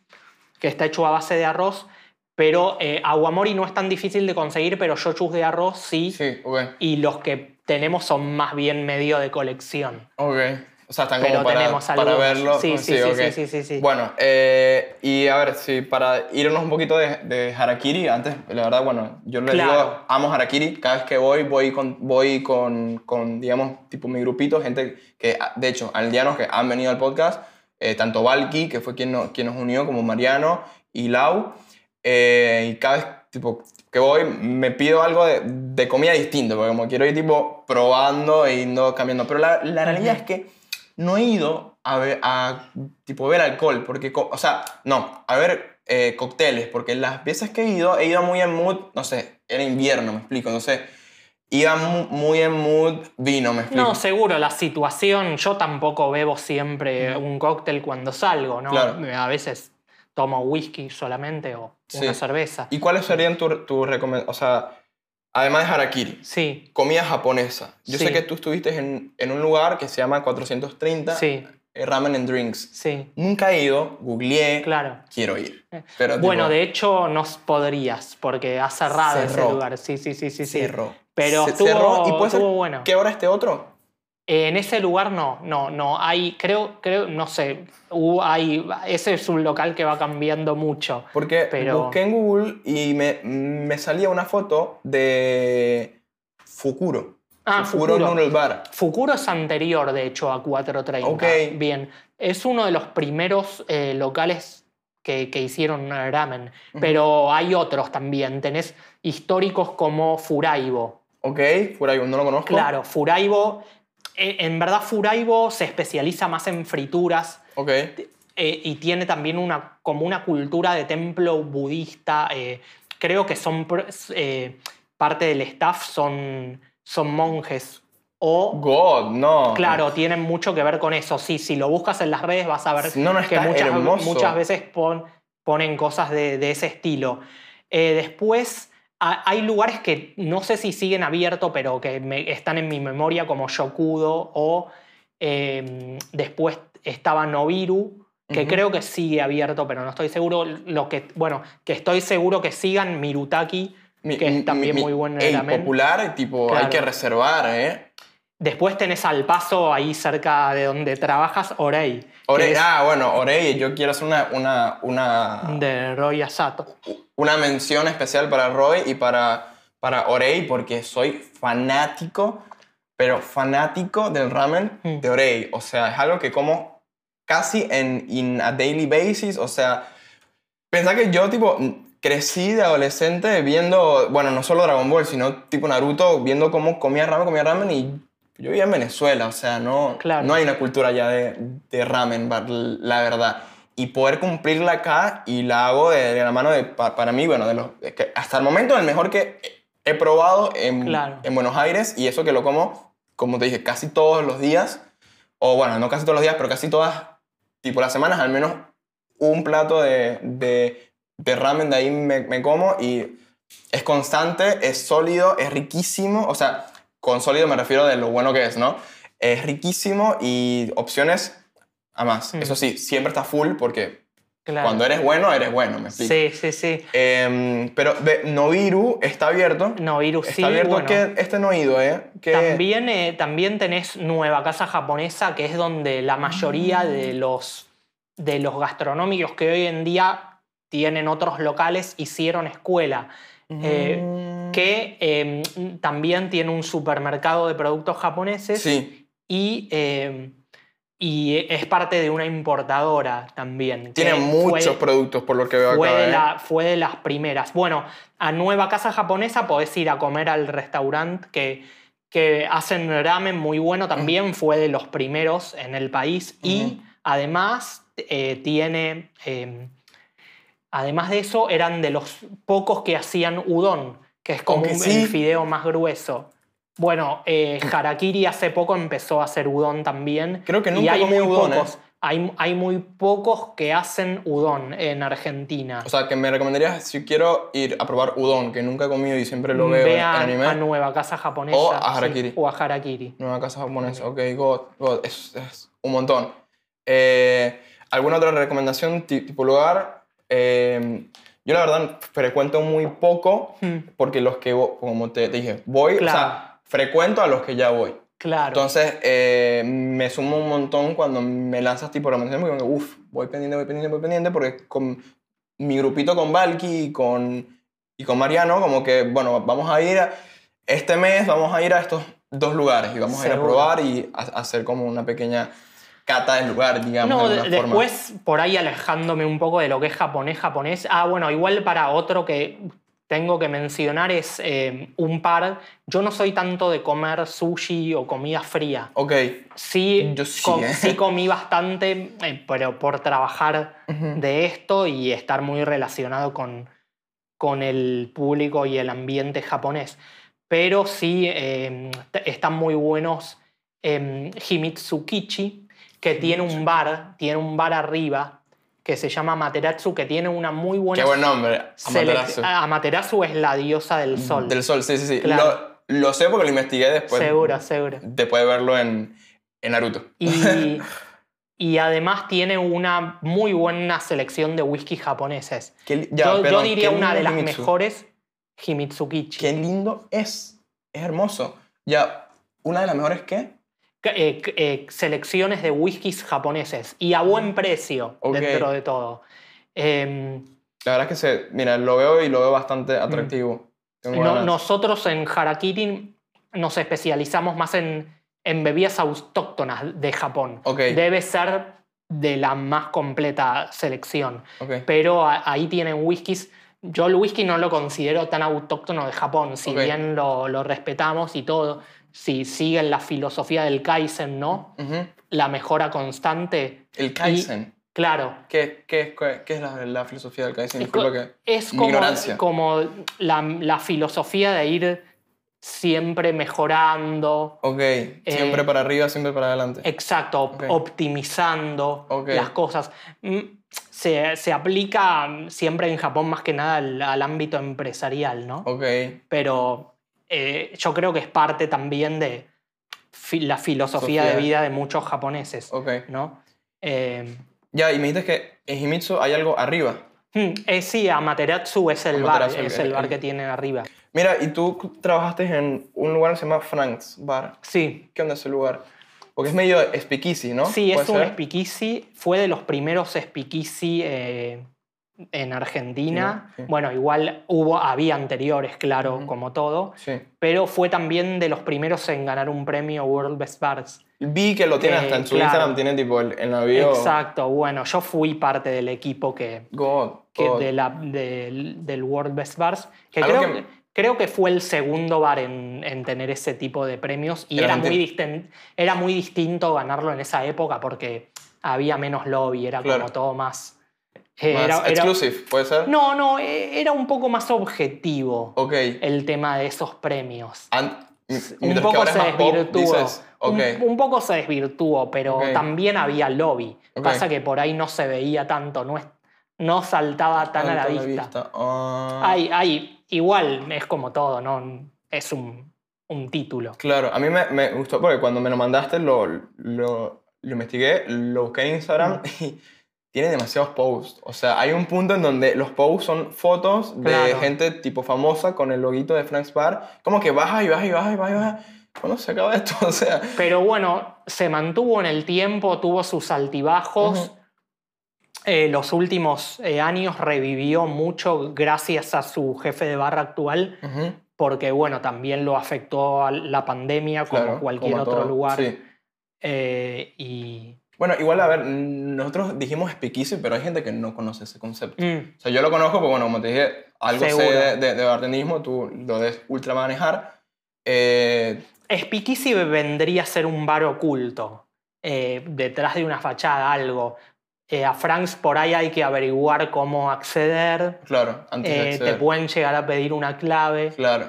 que está hecho a base de arroz, pero eh, aguamori no es tan difícil de conseguir, pero shochus de arroz sí, Sí, ok. y los que tenemos son más bien medio de colección. Ok. O sea, están Pero como para, para verlo. Sí, sí, sí, ok. sí, sí, sí. Bueno, eh, y a ver, sí, para irnos un poquito de, de Harakiri, antes, la verdad, bueno, yo le Claro. digo, amo Harakiri, cada vez que voy, voy con, voy con, con, digamos, tipo mi grupito, gente que, de hecho, aldeanos que han venido al podcast, eh, tanto Valky, que fue quien, no- quien nos unió, como Mariano y Lau, eh, y cada vez, tipo, que voy, me pido algo de, de comida distinto, porque como quiero ir, tipo, probando e yendo cambiando. Pero la, la realidad es que no he ido a ver, a, tipo, ver alcohol, porque, o sea, no, a ver eh, cócteles, porque las veces que he ido, he ido muy en mood, no sé, era invierno, me explico, no sé, iba mu- muy en mood vino, me explico. No, seguro, la situación, yo tampoco bebo siempre un cóctel cuando salgo, ¿no? Claro. A veces tomo whisky solamente o una Sí. cerveza. ¿Y cuáles serían tus tu recomendaciones? O sea, además de harakiri, Sí, comida japonesa. Yo sé Sí. que tú estuviste en, en un lugar que se llama 430 sí, eh, Ramen and Drinks. sí, Nunca he ido, googleé, claro. quiero ir. Pero, Bueno, tipo, de hecho, no podrías, porque ha cerrado ese Cerró. lugar. Sí, sí, sí, sí. cerró. Pero estuvo, cerró y puede ser bueno. que ahora este otro. En ese lugar no, no, no. Hay, creo, creo, no sé. hay, ese es un local que va cambiando mucho. Porque Pero- busqué en Google y me, me salía una foto de Fukuro. Ah, Fukuro Fukuro. Noodle Bar. Fukuro es anterior, de hecho, a 430. Ok. Bien. Es uno de los primeros eh, locales que, que hicieron ramen. Pero hay otros también. Tenés históricos como Furaibo. Ok, Furaibo, no lo conozco. Claro, Furaibo. Eh, En verdad, Furaibo se especializa más en frituras. Ok. eh, y tiene también una, como una cultura de templo budista. eh, creo que son eh, parte del staff son, son monjes. O, God, no. claro, tienen mucho que ver con eso. Sí, si lo buscas en las redes vas a ver No, no, que muchas, hermoso. muchas veces pon- ponen cosas de, de ese estilo. Después, hay lugares que no sé si siguen abiertos, pero que me- están en mi memoria, como Yokudo, o eh, después estaba Nobiru, que creo que sigue abierto, pero no estoy seguro. Lo que, bueno, que estoy seguro que sigan Mirutaki, Mi- que es también mi- muy bueno en el ramen. popular, tipo, hay que reservar, ¿eh? Después tenés al paso ahí cerca de donde trabajas, Orei, Orei, ah, bueno, Orei, yo quiero hacer una, una, una, de Roy Asato. una mención especial para Roy y para, para Orei porque soy fanático, pero fanático del ramen Mm. de Orei. O sea, es algo que como casi en in a daily basis. O sea, pensá que yo tipo crecí de adolescente viendo, bueno, no solo Dragon Ball, sino tipo Naruto, viendo cómo comía ramen, comía ramen y yo vivía en Venezuela, o sea, no, Claro. no hay una cultura ya de, de ramen, la verdad. Y poder cumplirla acá y la hago de, de la mano de, pa- para mí, bueno, de los, que hasta el momento el mejor que he probado en, Claro. en Buenos Aires y eso que lo como, como te dije, casi todos los días, o bueno, no casi todos los días, pero casi todas, tipo las semanas, al menos un plato de, de, de ramen de ahí me, me como y es constante, es sólido, es riquísimo, o sea, con sólido me refiero de lo bueno que es, ¿no? Es riquísimo y opciones a más. Mm. Eso sí, siempre está full porque Claro. cuando eres bueno, eres bueno, me explico. Sí, sí, sí. Em, pero de Nobiru está abierto. No, Virus Está sí, abierto bueno. que este no ido, ¿eh? Que, También, eh, también tenés Nueva Casa Japonesa, que es donde la mayoría de los, de los gastronómicos que hoy en día tienen otros locales hicieron escuela. Eh, Mm, Que eh, también tiene un supermercado de productos japoneses Sí, y, eh, y es parte de una importadora también. tiene muchos fue- productos por lo que veo fue, acá. de ¿eh? la- fue de las primeras. Bueno, a Nueva Casa Japonesa podés ir a comer al restaurante que, que hacen ramen muy bueno también, fue de los primeros en el país y además eh, tiene, eh, además de eso, eran de los pocos que hacían udon, que es como Aunque un- sí. el fideo más grueso. Bueno, eh, Harakiri hace poco empezó a hacer udon también. Creo que y nunca hay comí muy udon, ¿eh? Hay, hay muy pocos que hacen udon en Argentina. O sea, que me recomendarías si quiero ir a probar udon, que nunca he comido y siempre lo veo Ve en, a, anime. a Nueva Casa Japonesa. O a sí, Harakiri. o a Harakiri. Nueva casa japonesa, ok, God, God, es, es un montón. Eh, ¿Alguna otra recomendación ti- tipo lugar? Eh, yo la verdad frecuento muy poco Hmm. porque los que, como te dije, voy, o sea, frecuento a los que ya voy. Claro. Entonces, eh, me sumo un montón cuando me lanzas tipo recomendaciones, porque uff, voy pendiente, voy pendiente, voy pendiente, porque con mi grupito con Valky y con, y con Mariano, como que, bueno, vamos a ir, a- este mes vamos a ir a estos dos lugares y vamos a ir a probar y a, a hacer como una pequeña cata del lugar, digamos, No, de de- alguna forma. después, por ahí alejándome un poco de lo que es japonés, japonés. Ah, bueno, igual para otro que tengo que mencionar es eh, un par. Yo no soy tanto de comer sushi o comida fría. Ok, Sí, Yo sí, com- ¿eh? sí comí bastante, eh, pero por trabajar Ujú. de esto y estar muy relacionado con, con el público y el ambiente japonés. Pero sí eh, están muy buenos eh, Himitsukichi, que tiene un bar, tiene un bar arriba que se llama Amaterasu, que tiene una muy buena qué buen nombre, Amaterasu. Amaterasu es la diosa del sol. Del sol, sí, sí, sí. Claro. Lo, lo sé porque lo investigué después. seguro, seguro. Después de verlo en, en Naruto. Y, y además tiene una muy buena selección de whisky japoneses. Qué ya, yo, yo perdón, diría qué una de las Himitsu. mejores Himitsukichi. Qué lindo es. Es hermoso. Ya, una de las mejores, ¿qué? Que- eh, eh, selecciones de whiskies japoneses y a buen precio dentro de todo. Em, La verdad es que se, mira, lo veo y lo veo bastante atractivo. Mm. no- ganas. nosotros en Harakiri nos especializamos más en, en bebidas autóctonas de Japón. Debe ser de la más completa selección. Pero a- ahí tienen whiskies. Yo el whisky no lo considero tan autóctono de Japón, si bien lo, lo respetamos y todo, si siguen la filosofía del Kaizen, ¿no? La mejora constante. El Kaizen. Claro. ¿Qué, qué, qué, qué es la, la filosofía del Kaizen? Es, Disculpa co- que... es mi como, como la, la filosofía de ir siempre mejorando, Ok, siempre Eh, para arriba, siempre para adelante. exacto, optimizando las cosas. Mm, Se, se aplica siempre en Japón más que nada al, al ámbito empresarial, ¿no? Ok, pero eh, yo creo que es parte también de fi- la filosofía Sofía. de vida de muchos japoneses, ok. ¿no? Eh, Ya, y me dices que en Himitsu hay algo arriba. hmm, eh, sí, Amaterasu es el Amaterasu, bar, es el- bar que tienen arriba. Mira, y tú trabajaste en un lugar que se llama Frank's Bar. Sí, ¿Qué onda ese lugar? Porque es medio speakeasy, ¿no? sí, es ¿Puede un ser? speakeasy, fue de los primeros speakeasy eh, en Argentina. Sí. Bueno, igual hubo, había anteriores, claro, como todo, Sí. pero fue también de los primeros en ganar un premio World Best Bars. Vi que lo tiene Eh, hasta en su claro. Instagram, tiene tipo el, en la bio. Exacto, bueno, yo fui parte del equipo que, God, que God. de la- del, del World Best Bars, que creo que- que, creo que fue el segundo bar en, en tener ese tipo de premios y era muy, distin- era muy distinto ganarlo en esa época porque había menos lobby, era Claro. como todo más... Más era- era- exclusive, ¿puede ser? no, no, eh, era un poco más objetivo Ok. el tema de esos premios. Un poco se desvirtuó. dices, ok. Un, un poco se desvirtuó, pero también había lobby. Pasa que por ahí no se veía tanto, no, es- no saltaba tan a la vista. Ah. Hay, hay, igual es como todo, ¿no? Es un, un título. Claro, a mí me, me gustó porque cuando me lo mandaste lo, lo, lo investigué, lo busqué en Instagram y tiene demasiados posts. O sea, hay un punto en donde los posts son fotos de Claro. gente tipo famosa con el loguito de Frank's Bar. Como que baja y baja y baja y baja y baja. ¿Cuándo se acaba esto? O sea, Pero bueno, se mantuvo en el tiempo, tuvo sus altibajos. Ujú. Eh, los últimos eh, años revivió mucho gracias a su jefe de barra actual, ujú, porque bueno, también lo afectó a la pandemia como claro, cualquier como otro todo, lugar. sí. Eh, y Bueno, igual, a ver, nosotros dijimos speakeasy, pero hay gente que no conoce ese concepto. Mm, O sea, yo lo conozco porque, bueno, como te dije, algo Seguro. sé de, de, de bartendismo, tú lo debes ultra manejar. Eh, Speakeasy vendría a ser un bar oculto, eh, detrás de una fachada, algo. Eh, a Franks por ahí hay que averiguar cómo acceder, claro, antes de eh, te acceder. pueden llegar a pedir una clave. Claro.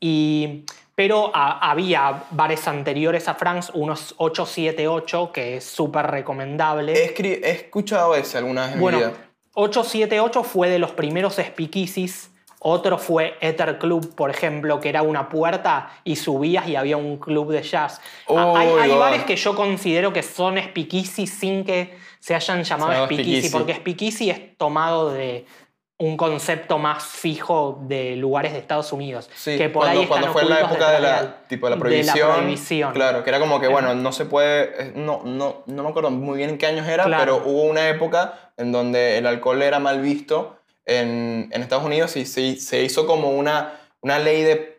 Y, pero a- había bares anteriores a Franks, unos 878, que es súper recomendable. He, escuchado ese alguna vez en Bueno, mi vida. 878 fue de los primeros speakeasies. Otro fue Ether Club, por ejemplo, que era una puerta y subías y había un club de jazz. Ah, hay Oh, hay bares que yo considero que son speakeasy sin que se hayan llamado speakeasy. porque speakeasy es tomado de, un concepto más fijo de lugares de Estados Unidos. Sí, que por cuando, ahí cuando fue la ocultos época de la, tipo, de la de prohibición. prohibición. Claro, que era como que, bueno, no se puede. eh, No, no, no me acuerdo muy bien en qué años era, Claro. pero hubo una época en donde el alcohol era mal visto en, en Estados Unidos y se, se hizo como una, una ley de.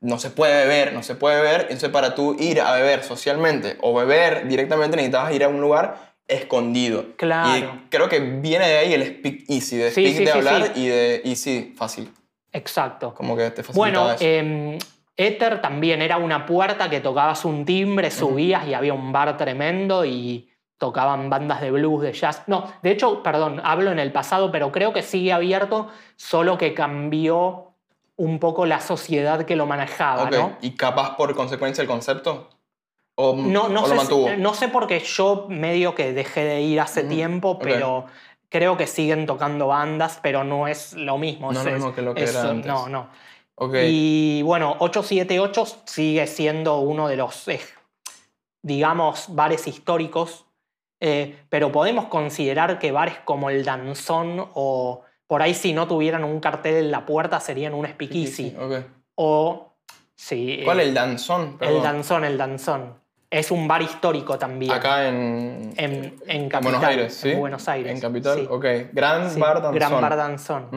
No se puede beber, no se puede beber. Entonces, para tú ir a beber socialmente o beber directamente, necesitabas ir a un lugar escondido. Claro. Y creo que viene de ahí el speak easy, de Sí, speak sí, de sí, hablar y de easy fácil. Exacto. Como que te Bueno, eso. eh, Ether también era una puerta que tocabas un timbre, subías y había un bar tremendo y tocaban bandas de blues, de jazz. No, de hecho, perdón, hablo en el pasado, pero creo que sigue abierto, solo que cambió un poco la sociedad que lo manejaba. ¿Y capaz por consecuencia el concepto? ¿O, No, no, o lo sé, mantuvo? no sé porque yo medio que dejé de ir hace tiempo, pero creo que siguen tocando bandas, pero no es lo mismo. No es lo mismo que lo que era antes. No, no. Y bueno, 878 sigue siendo uno de los, eh, digamos, bares históricos, eh, pero podemos considerar que bares como el Danzón o por ahí si no tuvieran un cartel en la puerta serían un speakeasy. O, sí, ¿Cuál eh, es el danzón? el. Danzón, el Danzón. Es un bar histórico también. Acá en, En, en Capital. Buenos Aires, ¿sí? En Buenos Aires. En Capital, sí. ok. Gran Sí, Bar Danzón. Gran Bar Danzón.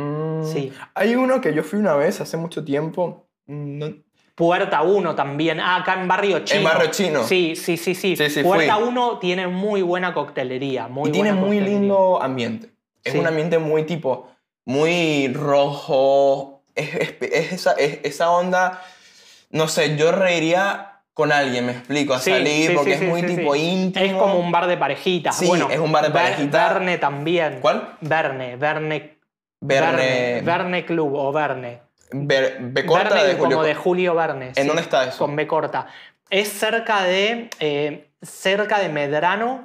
Mm, Sí. Hay uno que yo fui una vez hace mucho tiempo. mm, no- Puerta 1 también. Ah, acá en Barrio Chino. Barrio Chino. Sí, sí, sí, sí. Puerta fui. 1 tiene muy buena coctelería. Muy y tiene buena muy coctelería. lindo ambiente. Es un ambiente muy tipo, muy rojo. Es, es- es esa, es esa onda, no sé, yo reiría con alguien, me explico, a Sí, salir, sí, porque sí, es muy tipo íntimo. Es como un bar de parejitas. Sí, bueno, es un bar de parejitas. Verne también. ¿Cuál? Verne, Verne. Verne. Verne Club o Verne. Ver- B corta Verne de Julio. como de Julio Verne. ¿En dónde está eso? Con B corta. Es cerca de, eh, cerca de Medrano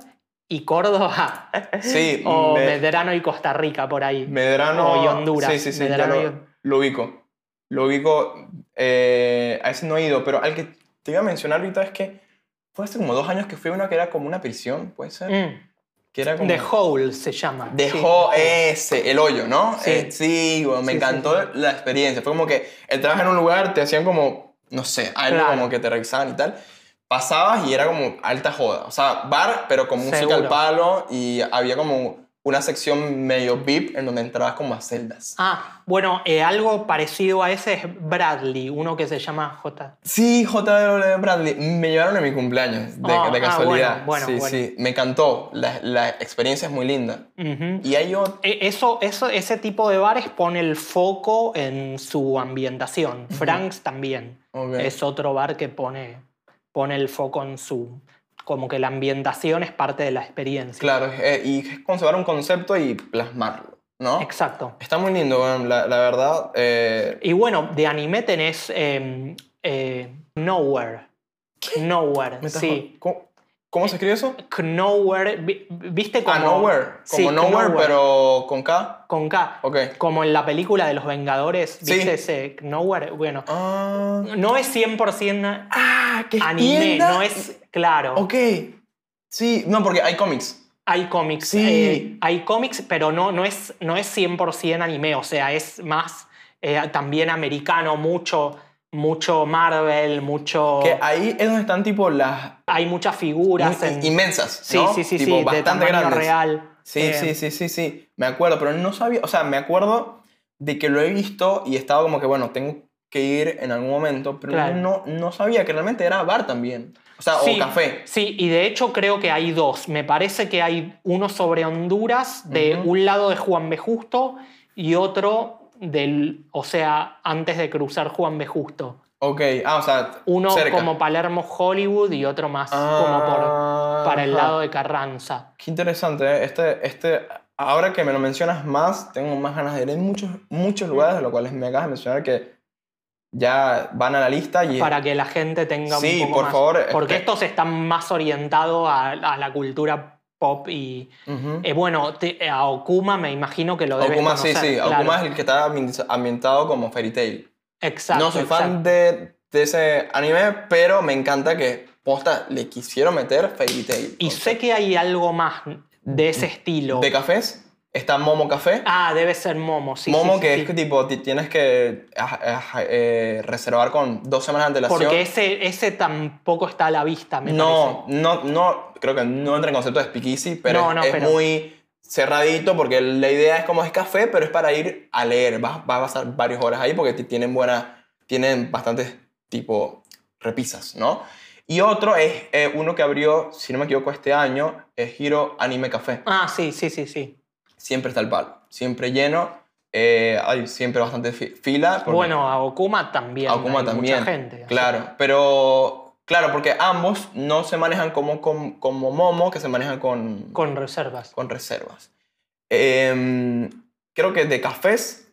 y Córdoba. Sí, o me- Medrano y Costa Rica, por ahí. Medrano. O y Honduras. Sí, sí, sí, Medrano lo, y- lo ubico. Lo ubico. eh, a ese no he ido, pero al que te iba a mencionar ahorita es que fue hace como dos años que fui a una que era como una prisión, ¿puede ser? Mm. Que era como. The Hole se llama. Dejó Sí. ese, el hoyo, ¿no? Sí. Eh, sí, bueno, me Sí, encantó la experiencia. Fue como que entrabas en un lugar, te hacían como, no sé, algo Claro. como que te revisaban y tal. Pasabas y era como alta joda. O sea, bar, pero con música Seguro. al palo y había como una sección medio VIP en donde entrabas como a celdas. Ah, bueno, eh, algo parecido a ese es Bradley, uno que se llama J. Sí, JW Bradley. Me llevaron en mi cumpleaños, de, Ah, de ah, casualidad. bueno, bueno, sí, bueno. sí. Me encantó. La, la experiencia es muy linda. Y hay otro. E- Eso, eso, ese tipo de bares pone el foco en su ambientación. Frank's también es otro bar que pone, pone el foco en su... Como que la ambientación es parte de la experiencia. Claro, eh, y es conservar un concepto y plasmarlo, ¿no? Exacto. Está muy lindo, la, la verdad. eh, Y bueno, de anime tenés eh, eh, Nowhere. Nowhere, sí. jod- ¿Cómo, cómo se escribe eso? Nowhere, vi- ¿viste como... ah, Nowhere. Como Sí, Nowhere, Nowhere. pero con K. Con K. Ok. Como en la película de los Vengadores, Sí. ¿viste ese Nowhere? Bueno, Ah, no es 100% ah es anime, tienda. no es claro. Ok. Sí, no, porque hay cómics. Hay cómics, Sí. eh, hay cómics, pero no, no, es, no es 100% anime, o sea, es más eh, también americano, mucho, mucho Marvel, mucho... Que ahí es donde están tipo las Hay muchas figuras en... inmensas, Sí, ¿no? sí, sí, Tipo, sí, de bastante tamaño grandes. real. Sí, Eh, sí, sí, sí, sí. Me acuerdo, pero no sabía, o sea, me acuerdo de que lo he visto y estaba como que, bueno, tengo que ir en algún momento, pero Claro. no, no sabía que realmente era bar también. O sea, Sí, o café. Sí, y de hecho creo que hay dos. Me parece que hay uno sobre Honduras, de un lado de Juan B. Justo y otro del, o sea, antes de cruzar Juan B. Justo. Ok, ah, o sea, Uno cerca. como Palermo Hollywood y otro más como por, para el Ajá. lado de Carranza. Qué interesante, ¿eh? Este, este, ahora que me lo mencionas más, tengo más ganas de ir. Hay muchos, muchos lugares, de los cuales me acabas de mencionar que ya van a la lista y... Para que la gente tenga Sí, un poco por más. favor, Porque este- estos están más orientados a, a la cultura pop y. Eh, bueno, te- a Okuma me imagino que lo debes Okuma, sí, conocer, sí. claro. Okuma es el que está ambi- ambientado como Fairy Tail. Exacto. no soy exacto. fan de, de ese anime, pero me encanta que posta le quisieron meter Fairy Tail. Y sé que hay algo más de ese estilo. ¿De cafés? Está Momo Café. Ah, debe ser Momo, sí. Momo sí, sí, que sí. es que tipo ti- tienes que ah, ah, eh, reservar con dos semanas de antelación. Porque ese, ese tampoco está a la vista, me no, no, no, creo que no entra en concepto de speakeasy, pero No, es, no, es pero- muy cerradito porque la idea es como es café, pero es para ir a leer. Vas, vas a pasar varias horas ahí porque ti- tienen buena, tienen bastantes tipo repisas, ¿no? Y otro es eh, uno que abrió, si no me equivoco, este año, es Hiro Anime Café. Ah, sí, sí, sí, sí. Siempre está el palo, siempre lleno, eh, hay siempre bastante fi- fila. Bueno, a Okuma también. Akuma hay también. Mucha gente. así Claro, pero claro, porque ambos no se manejan como, como, como Momo, que se manejan con, Con reservas. con reservas. Em, creo que de cafés,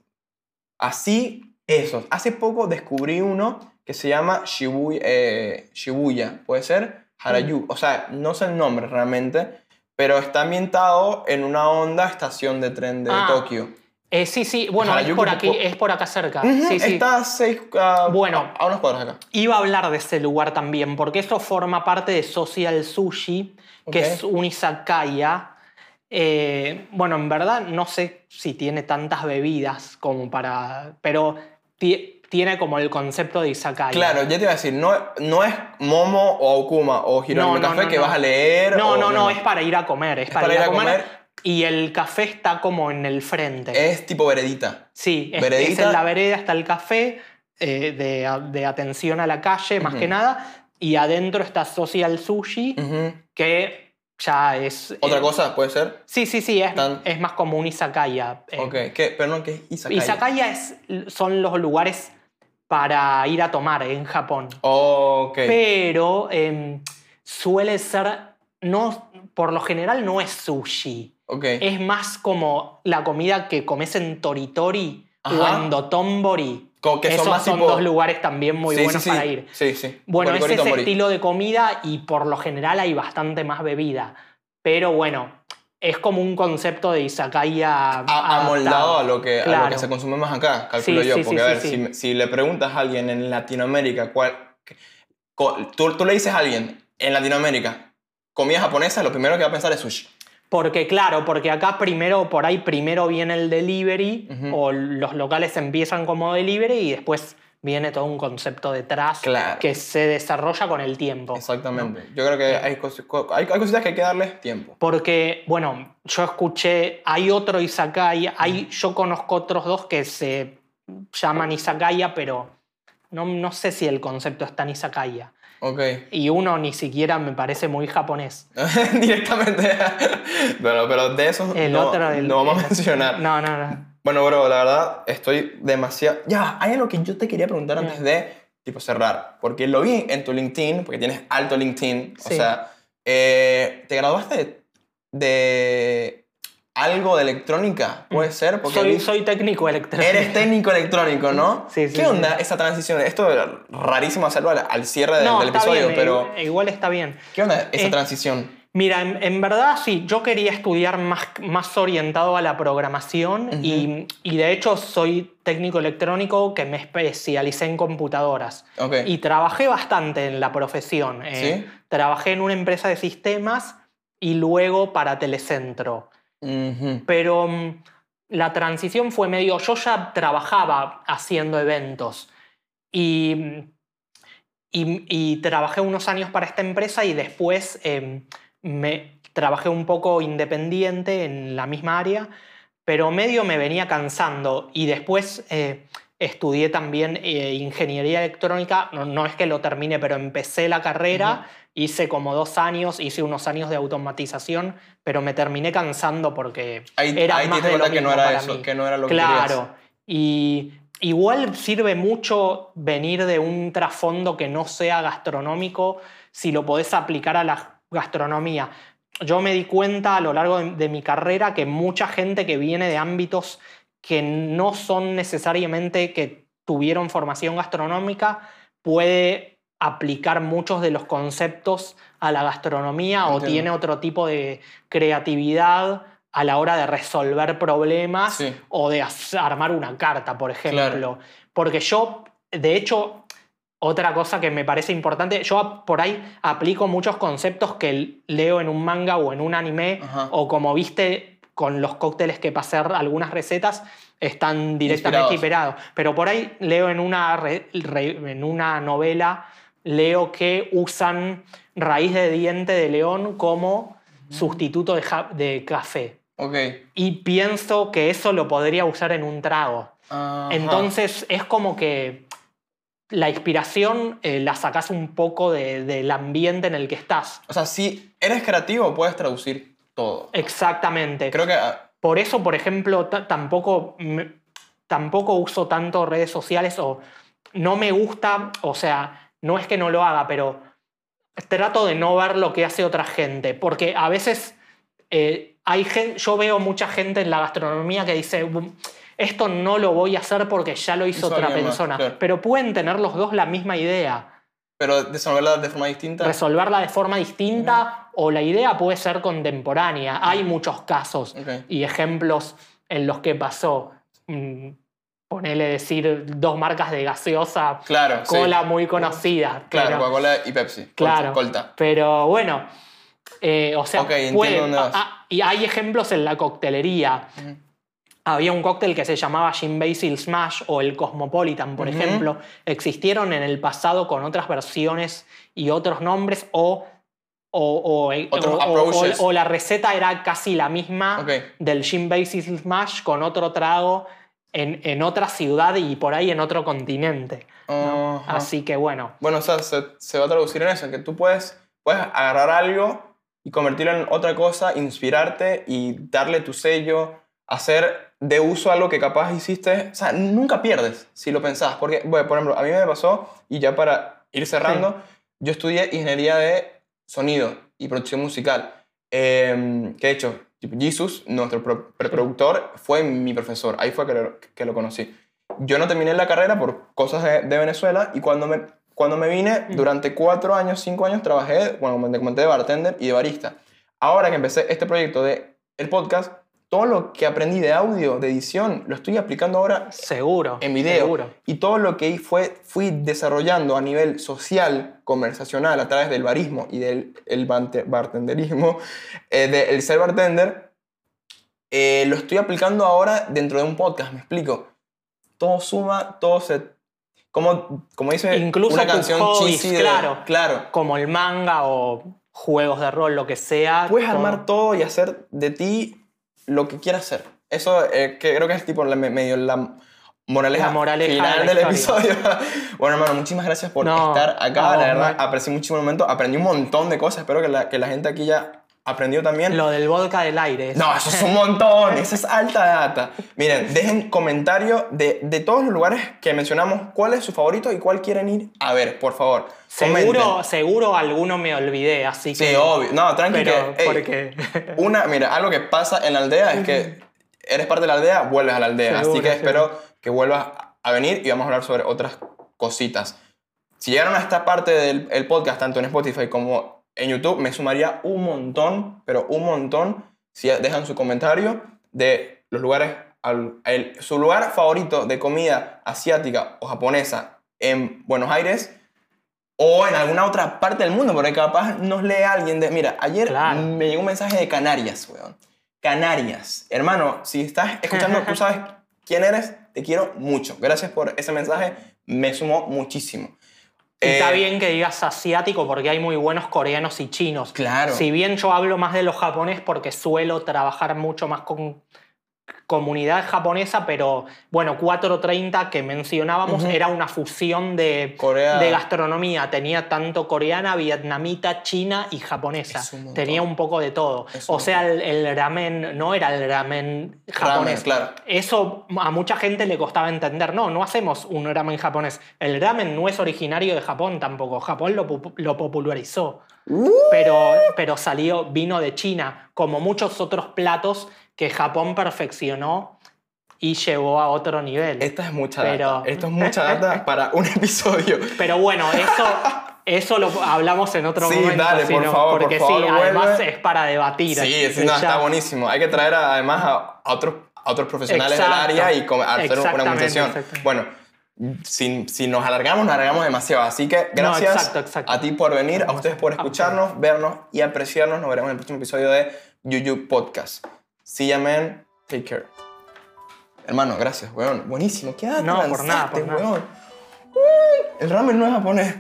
así, eso. Hace poco descubrí uno que se llama Shibuya, eh, Shibuya puede ser Harayu. O sea, no sé el nombre realmente, pero está ambientado en una onda estación de tren de Ah, Tokio. Eh, sí, sí, bueno, es por aquí, es por acá cerca. Sí, sí. Está a seis, Bueno. a, unos cuadros acá. Iba a hablar de ese lugar también, porque eso forma parte de Social Sushi, que es un izakaya. Eh, bueno, en verdad no sé si tiene tantas bebidas como para... Pero tiene como el concepto de izakaya. Claro, ya te iba a decir, no, no es Momo o Okuma o Hiromi No, no, Café no, que vas a leer. No, o- no, no, es para ir a comer. Es, para, ir a comer. Y el café está como en el frente. Es tipo veredita. Sí, es, Veredita. es en la vereda está el café eh, de, de atención a la calle, más que nada. Y adentro está Social Sushi, que ya es... Otra eh, cosa, puede ser. Sí, sí, sí, es, Tan- es más como un izakaya. eh. Ok, ¿qué? Pero no, ¿qué es Izakaya? Izakaya es, son los lugares para ir a tomar en Japón. Pero em, suele ser, no, por lo general no es sushi. Es más como la comida que comes en Toritori o Ajá. en Dotonbori. Que son Esos son tipo- dos lugares también muy Sí, buenos sí, sí. para ir. Sí, sí. Bueno, Boricori, es ese estilo de comida y por lo general hay bastante más bebida. Pero bueno, es como un concepto de izakaya amoldado a lo, que, a lo que se consume más acá, calculo Sí, yo. sí, porque sí, a ver. Si, le preguntas a alguien en Latinoamérica cuál. tú, tú le dices a alguien en Latinoamérica comida japonesa, lo primero que va a pensar es sushi. Porque claro, porque acá primero, por ahí primero viene el delivery o los locales empiezan como delivery y después viene todo un concepto detrás Claro. que se desarrolla con el tiempo. Exactamente. Yo creo que hay, cos- co- hay, hay cositas que hay que darles tiempo. Porque, bueno, yo escuché, hay otro Izakaya, hay, yo conozco otros dos que se llaman Izakaya, pero no, no sé si el concepto está en Izakaya. Ok. Y uno ni siquiera me parece muy japonés. Directamente. pero, pero de eso El no, otro, el- no vamos a mencionar. No, no, no. Bueno, bro, la verdad estoy demasiado... Ya, hay algo que yo te quería preguntar Ya. antes de tipo cerrar. Porque lo vi en tu LinkedIn, porque tienes alto LinkedIn. O Sí. sea, eh, ¿te graduaste de, de algo de electrónica? ¿Puede ser? Porque Mm. Soy, vi- soy técnico electrónico. Eres técnico electrónico, ¿no? Sí, sí, ¿Qué sí. onda esa transición? Esto es rarísimo hacerlo al, al cierre del, No, del está episodio, bien, pero igual, igual está bien. ¿qué onda esa Eh, transición? Mira, en, en verdad sí, yo quería estudiar más, más orientado a la programación y, y de hecho soy técnico electrónico que me especialicé en computadoras. Y trabajé bastante en la profesión. eh, ¿Sí? Trabajé en una empresa de sistemas y luego para Telecentro. Pero mm, la transición fue medio... Yo ya trabajaba haciendo eventos y, y, y trabajé unos años para esta empresa y después eh, me trabajé un poco independiente en la misma área, pero medio me venía cansando y después eh, estudié también eh, ingeniería electrónica, no, no es que lo termine, pero empecé la carrera, hice como dos años, hice unos años de automatización, pero me terminé cansando porque Ahí, era ahí más de lo que no era para eso, mí. que no era lo que Claro. Y igual sirve mucho venir de un trasfondo que no sea gastronómico si lo podés aplicar a la gastronomía. Yo me di cuenta a lo largo de, de mi carrera que mucha gente que viene de ámbitos que no son necesariamente que tuvieron formación gastronómica puede aplicar muchos de los conceptos a la gastronomía o tiene otro tipo de creatividad a la hora de resolver problemas Sí. o de armar una carta, por ejemplo. Claro. Porque yo, de hecho, otra cosa que me parece importante, yo por ahí aplico muchos conceptos que leo en un manga o en un anime, Ajá. o como viste con los cócteles que pasé algunas recetas están directamente Inspirados. Pero por ahí leo en una, re- re- en una novela, leo que usan raíz de diente de león como sustituto de, ja- de café. Ok. Y pienso que eso lo podría usar en un trago. Entonces es como que la inspiración eh, la sacas un poco de- del ambiente en el que estás. O sea, si eres creativo, puedes traducir todo. Exactamente. Creo que. ah, Por eso, por ejemplo, ta- tampoco, tampoco uso tanto redes sociales o no me gusta, o sea, no es que no lo haga, pero trato de no ver lo que hace otra gente, porque a veces eh, hay gen- yo veo mucha gente en la gastronomía que dice, "Bu- esto no lo voy a hacer porque ya lo hizo Hizo otra alguien más, persona, claro. pero pueden tener los dos la misma idea. Pero desenvolverla de forma distinta. resolverla de forma distinta o la idea puede ser contemporánea. Hay muchos casos Ok. y ejemplos en los que pasó. Mm, Ponele decir dos marcas de gaseosa, Claro. sí. cola muy conocida. Claro, Coca-Cola y Pepsi. Claro. Colta. Pero bueno, eh, o sea, Ok, entiendo puede- vas. ah, y hay ejemplos en la coctelería. Había un cóctel que se llamaba Gin Basil Smash o el Cosmopolitan, por ejemplo. Existieron en el pasado con otras versiones y otros nombres o, o, o- Otros o- la receta era casi la misma del Gin Basil Smash con otro trago en, en otra ciudad y por ahí en otro continente. Así que bueno, Bueno, o sea, se, se va a traducir en eso, que tú puedes, puedes agarrar algo y convertirlo en otra cosa, inspirarte y darle tu sello, hacer de uso algo que capaz hiciste. O sea, nunca pierdes si lo pensás. Porque, bueno, por ejemplo, a mí me pasó, y ya para ir cerrando, yo estudié ingeniería de sonido y producción musical. Eh, que de hecho, Jesus, nuestro pro- preproductor, fue mi profesor. Ahí fue que lo, que lo conocí. Yo no terminé la carrera por cosas de, de Venezuela y cuando me, cuando me vine, Mm. durante cuatro años, cinco años, trabajé, bueno, como te comenté, de bartender y de barista. Ahora que empecé este proyecto de el podcast, todo lo que aprendí de audio, de edición, lo estoy aplicando ahora seguro. en video. Seguro. Y todo lo que fue, fui desarrollando a nivel social, conversacional, a través del barismo y del el bartenderismo, eh, del ser bartender, eh, lo estoy aplicando ahora dentro de un podcast, me explico. Todo suma, todo se... Como, como dice Incluso una canción hobbies, de- claro. claro. Como el manga o juegos de rol, lo que sea. Puedes armar todo y hacer de ti lo que quieras hacer. Eso eh, que creo que es tipo la, medio la moraleja, La moraleja final de del episodio. bueno, hermano, muchísimas gracias por No, estar acá. vos, la verdad, aprecié muchísimo el momento. Aprendí un montón de cosas. Espero que la, que la gente aquí ya aprendió también. Lo del vodka del aire. No, eso es un montón, eso es alta data. Miren, dejen comentario de, de todos los lugares que mencionamos, cuál es su favorito y cuál quieren ir a ver, por favor. Seguro, Comenten. seguro alguno me olvidé, así que. Sí, obvio. No, tranqui Pero, que, ey, porque. una, mira, algo que pasa en la aldea es que eres parte de la aldea, vuelves a la aldea. Así Seguro, que seguro. espero que vuelvas a venir y vamos a hablar sobre otras cositas. Si llegaron a esta parte del el podcast, tanto en Spotify como en YouTube, me sumaría un montón, pero un montón, si dejan su comentario de los lugares, al- el- su lugar favorito de comida asiática o japonesa en Buenos Aires o en alguna otra parte del mundo, porque capaz nos lee alguien de... Mira, ayer Claro. me llegó un mensaje de Canarias, weón. Canarias. Hermano, si estás escuchando, tú sabes quién eres, te quiero mucho. Gracias por ese mensaje, me sumó muchísimo. Y está Eh, bien que digas asiático porque hay muy buenos coreanos y chinos. Claro. Si bien yo hablo más de los japonés porque suelo trabajar mucho más con comunidad japonesa, pero bueno, 430 que mencionábamos era una fusión de, Corea. de gastronomía. Tenía tanto coreana, vietnamita, china y japonesa. Un. Tenía un poco de todo. Es O sea, el, el ramen no era el ramen japonés. claro. Eso a mucha gente le costaba entender. No, no hacemos un ramen japonés. El ramen no es originario de Japón tampoco. Japón lo, pu- lo popularizó. Pero, pero salió, vino de China, como muchos otros platos que Japón perfeccionó y llevó a otro nivel. Esta es mucha Pero- data. Esto es mucha data para un episodio. Pero bueno, eso, eso lo hablamos en otro Sí, momento. dale, por sino- favor, por porque favor, sí, además vuelve. es para debatir. Sí, sí, Ya- no, está buenísimo. Hay que traer a- además a, a otros, a otros profesionales del Exacto. área y hacer una conversación. Bueno, si, si nos alargamos, nos alargamos demasiado. Así que gracias exacto, exacto. a ti por venir, a ustedes por escucharnos, vernos y apreciarnos. Nos veremos en el próximo episodio de Yuyu Podcast. See ya, man. Take care. Hermano, gracias, weón. Buenísimo. ¿Qué edad No, por nada, por nada. weón? El ramen no es japonés.